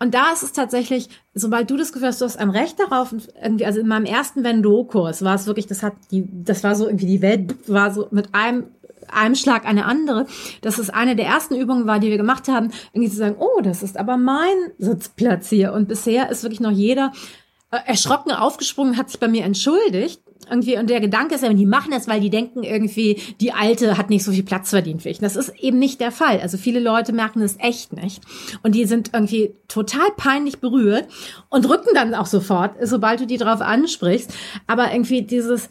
Und da ist es tatsächlich, sobald du das Gefühl hast, du hast ein Recht darauf, irgendwie, also in meinem ersten Vendo-Kurs war es wirklich, das hat die, das war so irgendwie die Welt war so mit einem einem Schlag eine andere. Das ist eine der ersten Übungen war, die wir gemacht haben, irgendwie zu sagen, oh, das ist aber mein Sitzplatz hier. Und bisher ist wirklich noch jeder äh, erschrocken aufgesprungen, hat sich bei mir entschuldigt irgendwie, und der Gedanke ist ja, die machen das, weil die denken irgendwie, die Alte hat nicht so viel Platz verdient wie ich. Das ist eben nicht der Fall. Also viele Leute merken das echt nicht. Und die sind irgendwie total peinlich berührt und rücken dann auch sofort, sobald du die drauf ansprichst. Aber irgendwie dieses,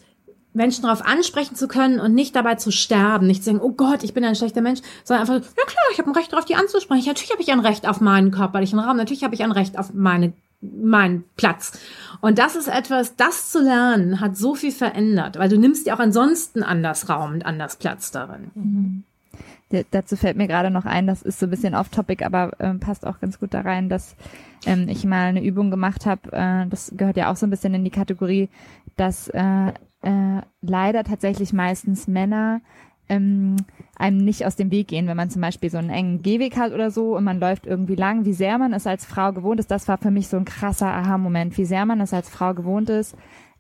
Menschen darauf ansprechen zu können und nicht dabei zu sterben, nicht zu sagen, oh Gott, ich bin ein schlechter Mensch, sondern einfach, ja klar, ich habe ein Recht darauf, die anzusprechen. Natürlich habe ich ein Recht auf meinen körperlichen Raum, natürlich habe ich ein Recht auf meine mein Platz. Und das ist etwas, das zu lernen, hat so viel verändert, weil du nimmst dir auch ansonsten anders Raum und anders Platz darin. Mhm. Dazu fällt mir gerade noch ein, das ist so ein bisschen off-topic, aber äh, passt auch ganz gut da rein, dass ähm, ich mal eine Übung gemacht habe. Äh, das gehört ja auch so ein bisschen in die Kategorie, dass äh, äh, leider tatsächlich meistens Männer ähm, einem nicht aus dem Weg gehen, wenn man zum Beispiel so einen engen Gehweg hat oder so und man läuft irgendwie lang, wie sehr man es als Frau gewohnt ist, das war für mich so ein krasser Aha-Moment, wie sehr man es als Frau gewohnt ist,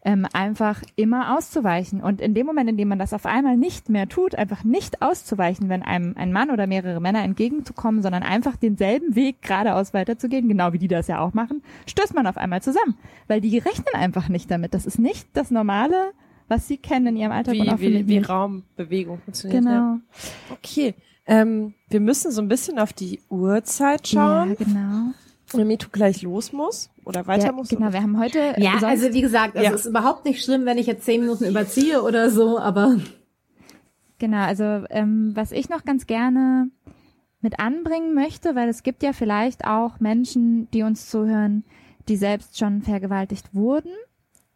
ähm, einfach immer auszuweichen. Und in dem Moment, in dem man das auf einmal nicht mehr tut, einfach nicht auszuweichen, wenn einem ein Mann oder mehrere Männer entgegenzukommen, sondern einfach denselben Weg geradeaus weiterzugehen, genau wie die das ja auch machen, stößt man auf einmal zusammen. Weil die rechnen einfach nicht damit. Das ist nicht das normale was sie kennen in ihrem Alltag wie, und auch wie, wie Raumbewegung funktioniert. Genau. Ja. Okay. Ähm, wir müssen so ein bisschen auf die Uhrzeit schauen. Ja, genau. Damit du gleich los muss oder weiter ja, musst. Genau, wir haben heute. Ja, also wie gesagt, es ja. ist überhaupt nicht schlimm, wenn ich jetzt zehn Minuten überziehe oder so, aber. Genau, also ähm, was ich noch ganz gerne mit anbringen möchte, weil es gibt ja vielleicht auch Menschen, die uns zuhören, die selbst schon vergewaltigt wurden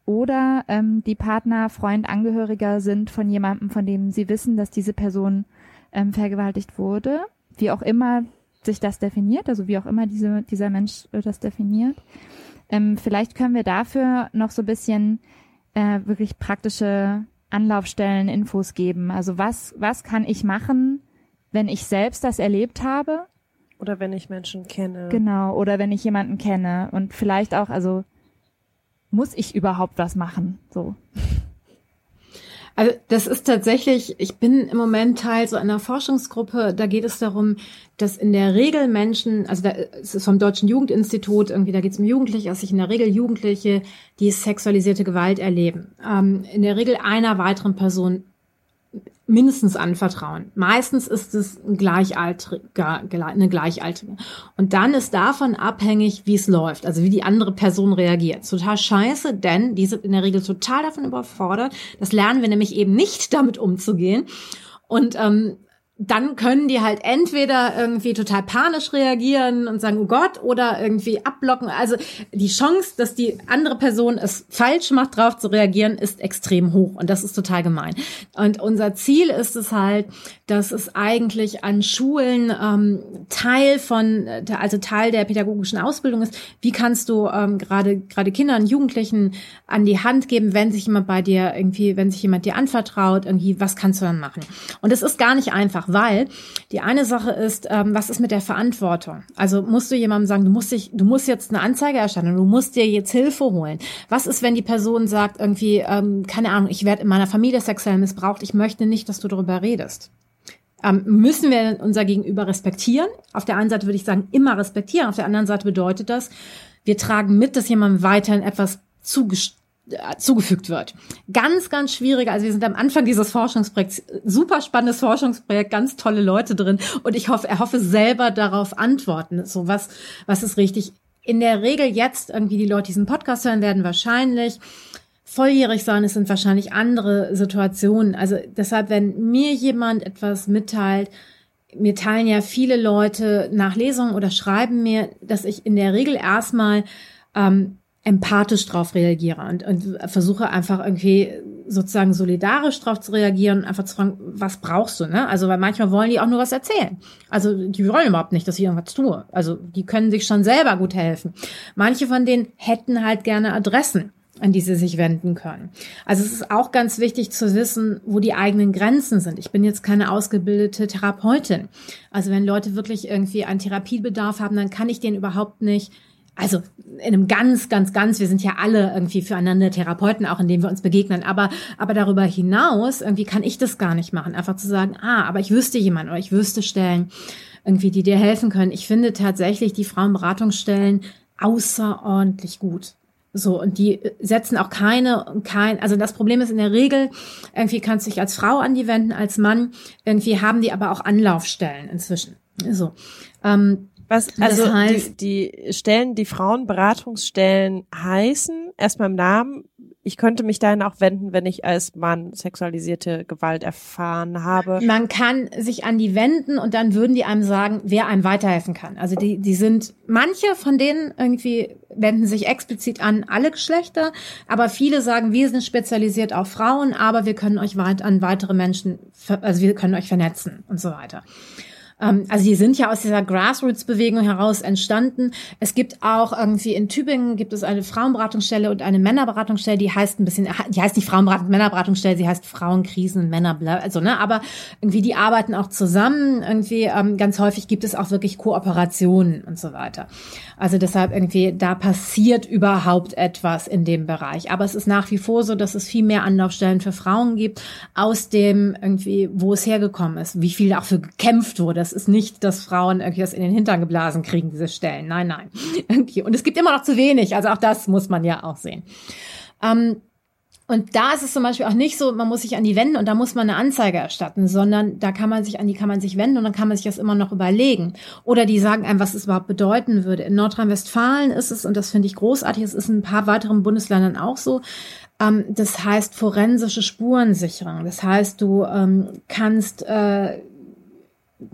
oder ähm, die Partner, Freund, Angehöriger sind von jemandem, von dem sie wissen, dass diese Person ähm, vergewaltigt wurde, wie auch immer sich das definiert, also wie auch immer diese, dieser Mensch äh, das definiert. Ähm, vielleicht können wir dafür noch so ein bisschen äh, wirklich praktische Anlaufstellen, Infos geben. Also was, was kann ich machen, wenn ich selbst das erlebt habe? Oder wenn ich Menschen kenne. Genau, oder wenn ich jemanden kenne. Und vielleicht auch, also muss ich überhaupt was machen? So. Also das ist tatsächlich, ich bin im Moment Teil so einer Forschungsgruppe, da geht es darum, dass in der Regel Menschen, also da, es ist vom Deutschen Jugendinstitut, irgendwie da geht es um Jugendliche, dass sich in der Regel Jugendliche, die sexualisierte Gewalt erleben, ähm, in der Regel einer weiteren Person mindestens anvertrauen. Meistens ist es ein Gleichaltriger, eine Gleichaltrige. Und dann ist davon abhängig, wie es läuft, also wie die andere Person reagiert. Total scheiße, denn die sind in der Regel total davon überfordert. Das lernen wir nämlich eben nicht, damit umzugehen. Und ähm, dann können die halt entweder irgendwie total panisch reagieren und sagen, oh Gott, oder irgendwie abblocken. Also die Chance, dass die andere Person es falsch macht, darauf zu reagieren, ist extrem hoch. Und das ist total gemein. Und unser Ziel ist es halt, dass es eigentlich an Schulen ähm, Teil von, also Teil der pädagogischen Ausbildung ist. Wie kannst du ähm, gerade gerade Kindern, Jugendlichen an die Hand geben, wenn sich jemand bei dir irgendwie, wenn sich jemand dir anvertraut, irgendwie, was kannst du dann machen? Und es ist gar nicht einfach weil die eine Sache ist, ähm, was ist mit der Verantwortung? Also musst du jemandem sagen, du musst dich, du musst jetzt eine Anzeige erstatten, du musst dir jetzt Hilfe holen. Was ist, wenn die Person sagt irgendwie, ähm, keine Ahnung, ich werde in meiner Familie sexuell missbraucht, ich möchte nicht, dass du darüber redest. ähm, müssen wir unser Gegenüber respektieren. Auf der einen Seite würde ich sagen, immer respektieren. Auf der anderen Seite bedeutet das, wir tragen mit, dass jemandem weiterhin etwas äh, zugefügt wird. Ganz, ganz schwierig. Also wir sind am Anfang dieses Forschungsprojekts. Super spannendes Forschungsprojekt, ganz tolle Leute drin. Und ich hoffe, er hoffe selber darauf antworten. So was, was ist richtig? In der Regel jetzt irgendwie die Leute diesen Podcast hören werden wahrscheinlich volljährig sein, es sind wahrscheinlich andere Situationen. Also deshalb, wenn mir jemand etwas mitteilt, mir teilen ja viele Leute nach Lesungen oder schreiben mir, dass ich in der Regel erstmal ähm, empathisch drauf reagiere und, und versuche einfach irgendwie sozusagen solidarisch drauf zu reagieren einfach zu fragen, was brauchst du, ne? Also, weil manchmal wollen die auch nur was erzählen. Also, die wollen überhaupt nicht, dass ich irgendwas tue. Also, die können sich schon selber gut helfen. Manche von denen hätten halt gerne Adressen an die sie sich wenden können. Also es ist auch ganz wichtig zu wissen, wo die eigenen Grenzen sind. Ich bin jetzt keine ausgebildete Therapeutin. Also wenn Leute wirklich irgendwie einen Therapiebedarf haben, dann kann ich den überhaupt nicht also in einem ganz, ganz, ganz, wir sind ja alle irgendwie füreinander Therapeuten, auch indem wir uns begegnen, aber, aber darüber hinaus, irgendwie kann ich das gar nicht machen. Einfach zu sagen, ah, aber ich wüsste jemanden oder ich wüsste Stellen, irgendwie, die dir helfen können. Ich finde tatsächlich die Frauenberatungsstellen außerordentlich gut. So, und die setzen auch keine, kein, also das Problem ist in der Regel, irgendwie kannst du dich als Frau an die wenden, als Mann, irgendwie haben die aber auch Anlaufstellen inzwischen. So. Ähm, was, also das heißt, die, die Stellen, die Frauenberatungsstellen heißen, erstmal im Namen, ich könnte mich dahin auch wenden, wenn ich als Mann sexualisierte Gewalt erfahren habe. Man kann sich an die wenden und dann würden die einem sagen, wer einem weiterhelfen kann. Also die, die sind, manche von denen irgendwie wenden sich explizit an alle Geschlechter, aber viele sagen, wir sind spezialisiert auf Frauen, aber wir können euch weit an weitere Menschen, also wir können euch vernetzen und so weiter. Ähm, also die sind ja aus dieser Grassroots-Bewegung heraus entstanden. Es gibt auch irgendwie in Tübingen gibt es eine Frauenberatungsstelle und eine Männerberatungsstelle, die heißt ein bisschen, die heißt nicht Frauenberatung, Männerberatungsstelle, sie heißt Frauenkrisen, Männer, also ne, aber irgendwie die arbeiten auch zusammen. Irgendwie ähm, ganz häufig gibt es auch wirklich Kooperationen und so weiter. Also deshalb irgendwie da passiert überhaupt etwas in dem Bereich. Aber es ist nach wie vor so, dass es viel mehr Anlaufstellen für Frauen gibt aus dem irgendwie, wo es hergekommen ist, wie viel auch für gekämpft wurde das ist nicht, dass Frauen irgendwie das in den Hintern geblasen kriegen, diese Stellen. Nein, nein. Und es gibt immer noch zu wenig. Also auch das muss man ja auch sehen. Ähm, und da ist es zum Beispiel auch nicht so, man muss sich an die wenden und da muss man eine Anzeige erstatten, sondern da kann man sich an die kann man sich wenden und dann kann man sich das immer noch überlegen. Oder die sagen einem, was es überhaupt bedeuten würde. In Nordrhein-Westfalen ist es, und das finde ich großartig, es ist in ein paar weiteren Bundesländern auch so, ähm, das heißt forensische Spurensicherung. Das heißt, du ähm, kannst äh,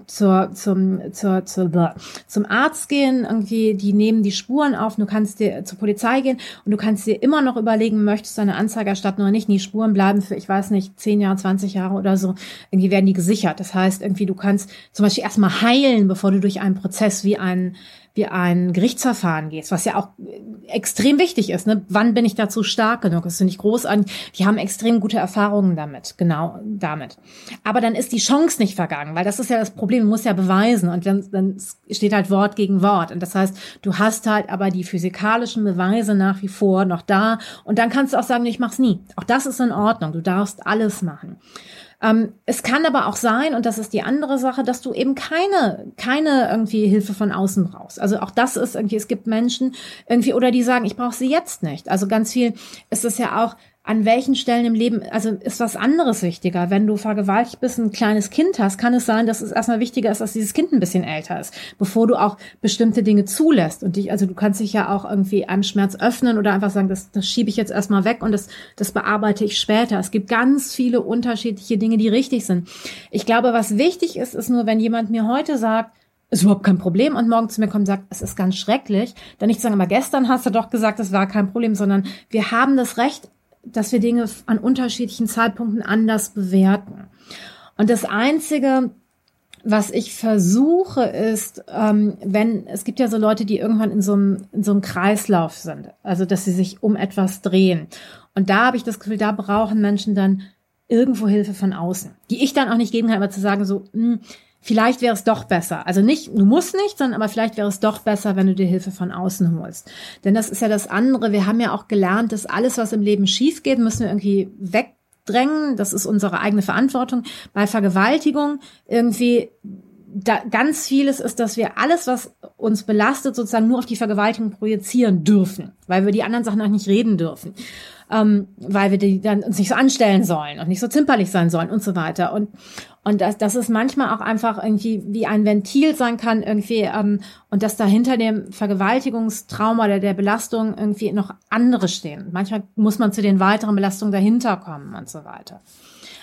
zur, zum, zur, zur, zum Arzt gehen, irgendwie, die nehmen die Spuren auf, du kannst dir zur Polizei gehen und du kannst dir immer noch überlegen, möchtest du eine Anzeige erstatten oder nicht. Die Spuren bleiben für, ich weiß nicht, zehn Jahre, 20 Jahre oder so, irgendwie werden die gesichert. Das heißt, irgendwie, du kannst zum Beispiel erstmal heilen, bevor du durch einen Prozess wie einen wie ein Gerichtsverfahren gehst, was ja auch extrem wichtig ist. Ne? Wann bin ich dazu stark genug? Das finde ich großartig. Die haben extrem gute Erfahrungen damit, genau damit. Aber dann ist die Chance nicht vergangen, weil das ist ja das Problem. Du musst ja beweisen und dann, dann steht halt Wort gegen Wort. Und das heißt, du hast halt aber die physikalischen Beweise nach wie vor noch da. Und dann kannst du auch sagen, ich mach's nie. Auch das ist in Ordnung. Du darfst alles machen. Ähm, es kann aber auch sein, und das ist die andere Sache, dass du eben keine, keine irgendwie Hilfe von außen brauchst. Also auch das ist irgendwie, es gibt Menschen irgendwie, oder die sagen, ich brauche sie jetzt nicht. Also ganz viel ist es ja auch, an welchen Stellen im Leben, also ist was anderes wichtiger. Wenn du vergewaltigt bist, ein kleines Kind hast, kann es sein, dass es erstmal wichtiger ist, dass dieses Kind ein bisschen älter ist, bevor du auch bestimmte Dinge zulässt. Und dich, also du kannst dich ja auch irgendwie einem Schmerz öffnen oder einfach sagen, das, das schiebe ich jetzt erstmal weg und das, das bearbeite ich später. Es gibt ganz viele unterschiedliche Dinge, die richtig sind. Ich glaube, was wichtig ist, ist nur, wenn jemand mir heute sagt, ist überhaupt kein Problem und morgen zu mir kommt und sagt, es ist ganz schrecklich, dann nicht sagen, aber gestern hast du doch gesagt, es war kein Problem, sondern wir haben das Recht, dass wir Dinge an unterschiedlichen Zeitpunkten anders bewerten. Und das Einzige, was ich versuche, ist, ähm, wenn, es gibt ja so Leute, die irgendwann in so, einem, in so einem Kreislauf sind, also dass sie sich um etwas drehen. Und da habe ich das Gefühl, da brauchen Menschen dann irgendwo Hilfe von außen, die ich dann auch nicht geben kann, aber zu sagen so, mh, hm, vielleicht wäre es doch besser. Also nicht, du musst nicht, sondern aber vielleicht wäre es doch besser, wenn du dir Hilfe von außen holst. Denn das ist ja das andere. Wir haben ja auch gelernt, dass alles, was im Leben schief geht, müssen wir irgendwie weg drängen, das ist unsere eigene Verantwortung. Bei Vergewaltigung irgendwie da, ganz vieles ist, dass wir alles, was uns belastet, sozusagen nur auf die Vergewaltigung projizieren dürfen, weil wir die anderen Sachen auch nicht reden dürfen, ähm, weil wir die dann uns nicht so anstellen sollen und nicht so zimperlich sein sollen und so weiter. Und und dass, dass es manchmal auch einfach irgendwie wie ein Ventil sein kann irgendwie ähm, und dass da hinter dem Vergewaltigungstrauma oder der Belastung irgendwie noch andere stehen. Manchmal muss man zu den weiteren Belastungen dahinter kommen und so weiter.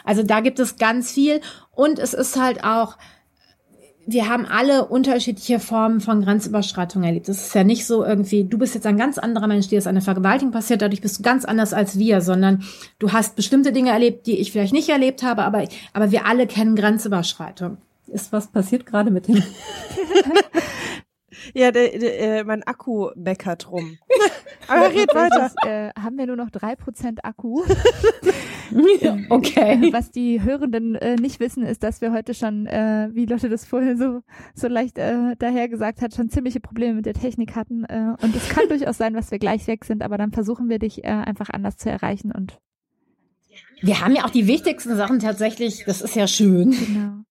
Also da gibt es ganz viel und es ist halt auch wir haben alle unterschiedliche Formen von Grenzüberschreitung erlebt. Es ist ja nicht so irgendwie, du bist jetzt ein ganz anderer Mensch, dir ist eine Vergewaltigung passiert, dadurch bist du ganz anders als wir, sondern du hast bestimmte Dinge erlebt, die ich vielleicht nicht erlebt habe, aber, aber wir alle kennen Grenzüberschreitung. Ist was passiert gerade mit dem? Ja, der, der, äh, mein Akku meckert rum. Aber red weiter. äh, haben wir nur noch drei Prozent Akku. okay. Was die Hörenden äh, nicht wissen, ist, dass wir heute schon, äh, wie Lotte das vorher so, so leicht äh, daher gesagt hat, schon ziemliche Probleme mit der Technik hatten. Äh, und es kann durchaus sein, dass wir gleich weg sind, aber dann versuchen wir dich äh, einfach anders zu erreichen und wir haben ja auch die wichtigsten Sachen tatsächlich, das ist ja schön. Genau.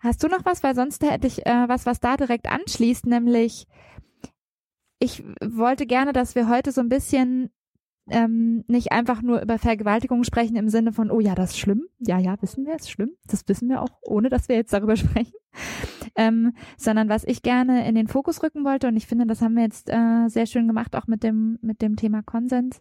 Hast du noch was? Weil sonst hätte ich äh, was, was da direkt anschließt, nämlich ich wollte gerne, dass wir heute so ein bisschen ähm, nicht einfach nur über Vergewaltigung sprechen im Sinne von, oh ja, das ist schlimm. Ja, ja, wissen wir, ist schlimm. Das wissen wir auch, ohne dass wir jetzt darüber sprechen. Ähm, sondern was ich gerne in den Fokus rücken wollte, und ich finde, das haben wir jetzt äh, sehr schön gemacht, auch mit dem, mit dem Thema Konsens,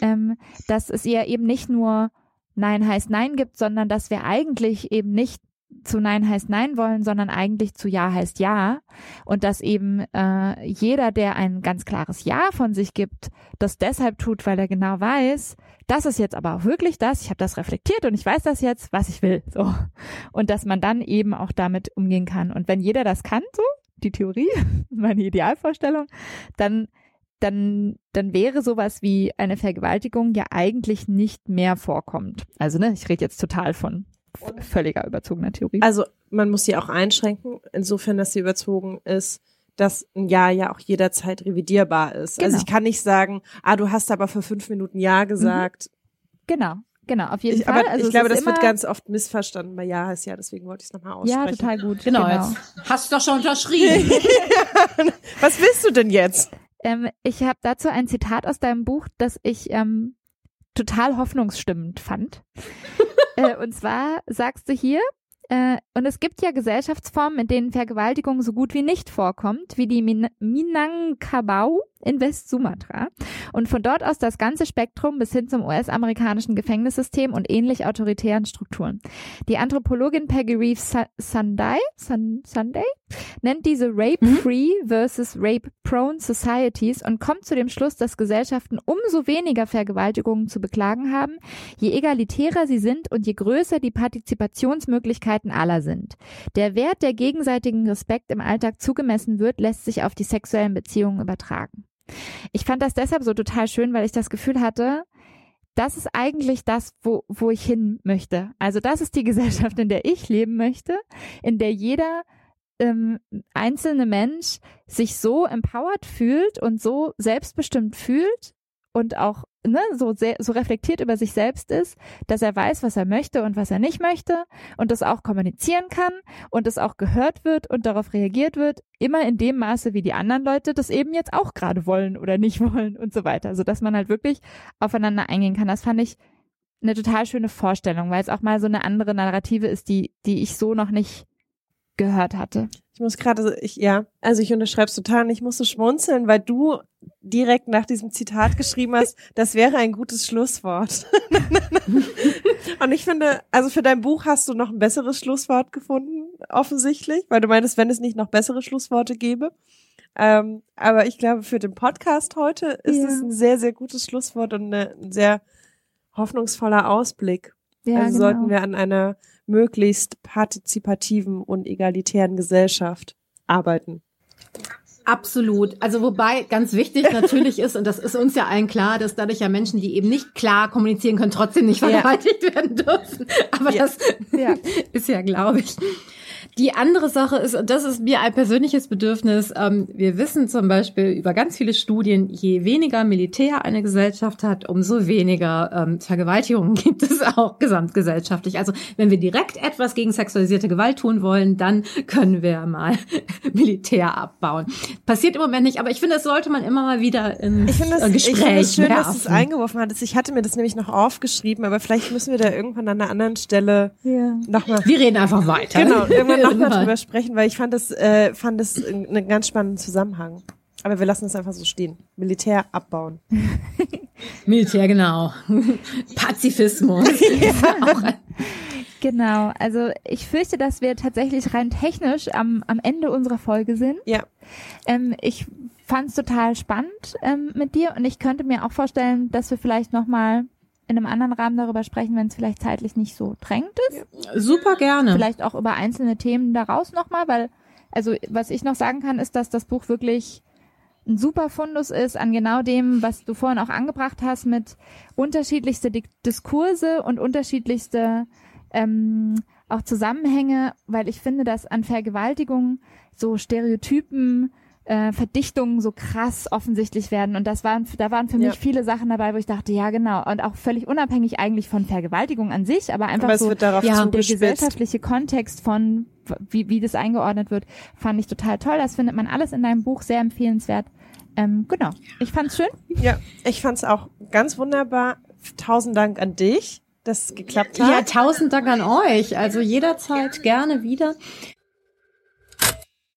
ähm, dass es ja eben nicht nur Nein heißt Nein gibt, sondern dass wir eigentlich eben nicht zu Nein heißt Nein wollen, sondern eigentlich zu Ja heißt Ja. Und dass eben äh, jeder, der ein ganz klares Ja von sich gibt, das deshalb tut, weil er genau weiß, das ist jetzt aber auch wirklich das, ich habe das reflektiert und ich weiß das jetzt, was ich will. So. Und dass man dann eben auch damit umgehen kann. Und wenn jeder das kann, so, die Theorie, meine Idealvorstellung, dann dann, dann wäre sowas wie eine Vergewaltigung ja eigentlich nicht mehr vorkommt. Also, ne, ich rede jetzt total von völliger überzogener Theorie. Also man muss sie auch einschränken, insofern, dass sie überzogen ist, dass ein Ja ja auch jederzeit revidierbar ist. Also, genau. Also ich kann nicht sagen, ah, du hast aber für fünf Minuten Ja gesagt. Genau. Genau, auf jeden ich, Fall. Aber also ich glaube, das wird ganz oft missverstanden bei Ja heißt ja, deswegen wollte ich es nochmal aussprechen. Ja, total gut. Genau, genau. Jetzt hast du doch schon unterschrieben. Was willst du denn jetzt? Ähm, ich habe dazu ein Zitat aus deinem Buch, das ich ähm, total hoffnungsstimmend fand. Äh, und zwar sagst du hier, äh, und es gibt ja Gesellschaftsformen, in denen Vergewaltigung so gut wie nicht vorkommt, wie die Min Minangkabau in West-Sumatra. Und von dort aus das ganze Spektrum bis hin zum US-amerikanischen Gefängnissystem und ähnlich autoritären Strukturen. Die Anthropologin Peggy Reeves Sunday, Sunday nennt diese Rape-Free mhm. versus Rape-Prone Societies und kommt zu dem Schluss, dass Gesellschaften umso weniger Vergewaltigungen zu beklagen haben, je egalitärer sie sind und je größer die Partizipationsmöglichkeiten aller sind. Der Wert der gegenseitigen Respekt im Alltag zugemessen wird, lässt sich auf die sexuellen Beziehungen übertragen. Ich fand das deshalb so total schön, weil ich das Gefühl hatte, das ist eigentlich das, wo, wo ich hin möchte. Also das ist die Gesellschaft, in der ich leben möchte, in der jeder ähm, einzelne Mensch sich so empowered fühlt und so selbstbestimmt fühlt und auch ne, so, sehr, so reflektiert über sich selbst ist, dass er weiß, was er möchte und was er nicht möchte und das auch kommunizieren kann und es auch gehört wird und darauf reagiert wird, immer in dem Maße, wie die anderen Leute das eben jetzt auch gerade wollen oder nicht wollen und so weiter. Also dass man halt wirklich aufeinander eingehen kann. Das fand ich eine total schöne Vorstellung, weil es auch mal so eine andere Narrative ist, die, die ich so noch nicht gehört hatte. Ich muss gerade, ich, ja, also ich unterschreibe es total und ich musste schmunzeln, weil du direkt nach diesem Zitat geschrieben hast, das wäre ein gutes Schlusswort. und ich finde, also für dein Buch hast du noch ein besseres Schlusswort gefunden, offensichtlich, weil du meintest, wenn es nicht noch bessere Schlussworte gäbe. Ähm, aber ich glaube, für den Podcast heute ist ja. es ein sehr, sehr gutes Schlusswort und eine, ein sehr hoffnungsvoller Ausblick. Ja, also genau. sollten wir an einer möglichst partizipativen und egalitären Gesellschaft arbeiten. Absolut. Also wobei ganz wichtig natürlich ist, und das ist uns ja allen klar, dass dadurch ja Menschen, die eben nicht klar kommunizieren können, trotzdem nicht vergewaltigt ja. werden dürfen. Aber ja. das ja. ist ja, glaube ich. Die andere Sache ist, und das ist mir ein persönliches Bedürfnis, ähm, wir wissen zum Beispiel über ganz viele Studien, je weniger Militär eine Gesellschaft hat, umso weniger ähm, Vergewaltigungen gibt es auch gesamtgesellschaftlich. Also wenn wir direkt etwas gegen sexualisierte Gewalt tun wollen, dann können wir mal Militär abbauen. Passiert im Moment nicht, aber ich finde, das sollte man immer mal wieder in Ich finde es Gespräch ich finde es schön, werfen. dass du es eingeworfen hattest. Ich hatte mir das nämlich noch aufgeschrieben, aber vielleicht müssen wir da irgendwann an einer anderen Stelle Ja. nochmal wir reden einfach weiter. genau, irgendwann nochmal drüber sprechen, weil ich fand das, äh, fand das einen ganz spannenden Zusammenhang. Aber wir lassen es einfach so stehen. Militär abbauen. Militär, genau. Pazifismus. Genau, also ich fürchte, dass wir tatsächlich rein technisch am, am Ende unserer Folge sind. Ja. Ähm, ich fand es total spannend ähm, mit dir und ich könnte mir auch vorstellen, dass wir vielleicht nochmal in einem anderen Rahmen darüber sprechen, wenn es vielleicht zeitlich nicht so drängend ist. Super gerne. Vielleicht auch über einzelne Themen daraus nochmal, weil, also was ich noch sagen kann, ist, dass das Buch wirklich ein super Fundus ist an genau dem, was du vorhin auch angebracht hast, mit unterschiedlichste Di Diskurse und unterschiedlichste ähm, auch Zusammenhänge, weil ich finde, dass an Vergewaltigung so Stereotypen, äh, Verdichtungen so krass offensichtlich werden. Und das waren, da waren für Ja. mich viele Sachen dabei, wo ich dachte, ja genau, und auch völlig unabhängig eigentlich von Vergewaltigung an sich, aber einfach Aber es so wird darauf ja, der gesellschaftliche Kontext von wie, wie das eingeordnet wird, fand ich total toll. Das findet man alles in deinem Buch sehr empfehlenswert. Ähm, genau, ich fand's schön. Ja, ich fand's auch ganz wunderbar. Tausend Dank an dich, dass es geklappt hat. Ja, tausend Dank an euch. Also jederzeit gerne wieder.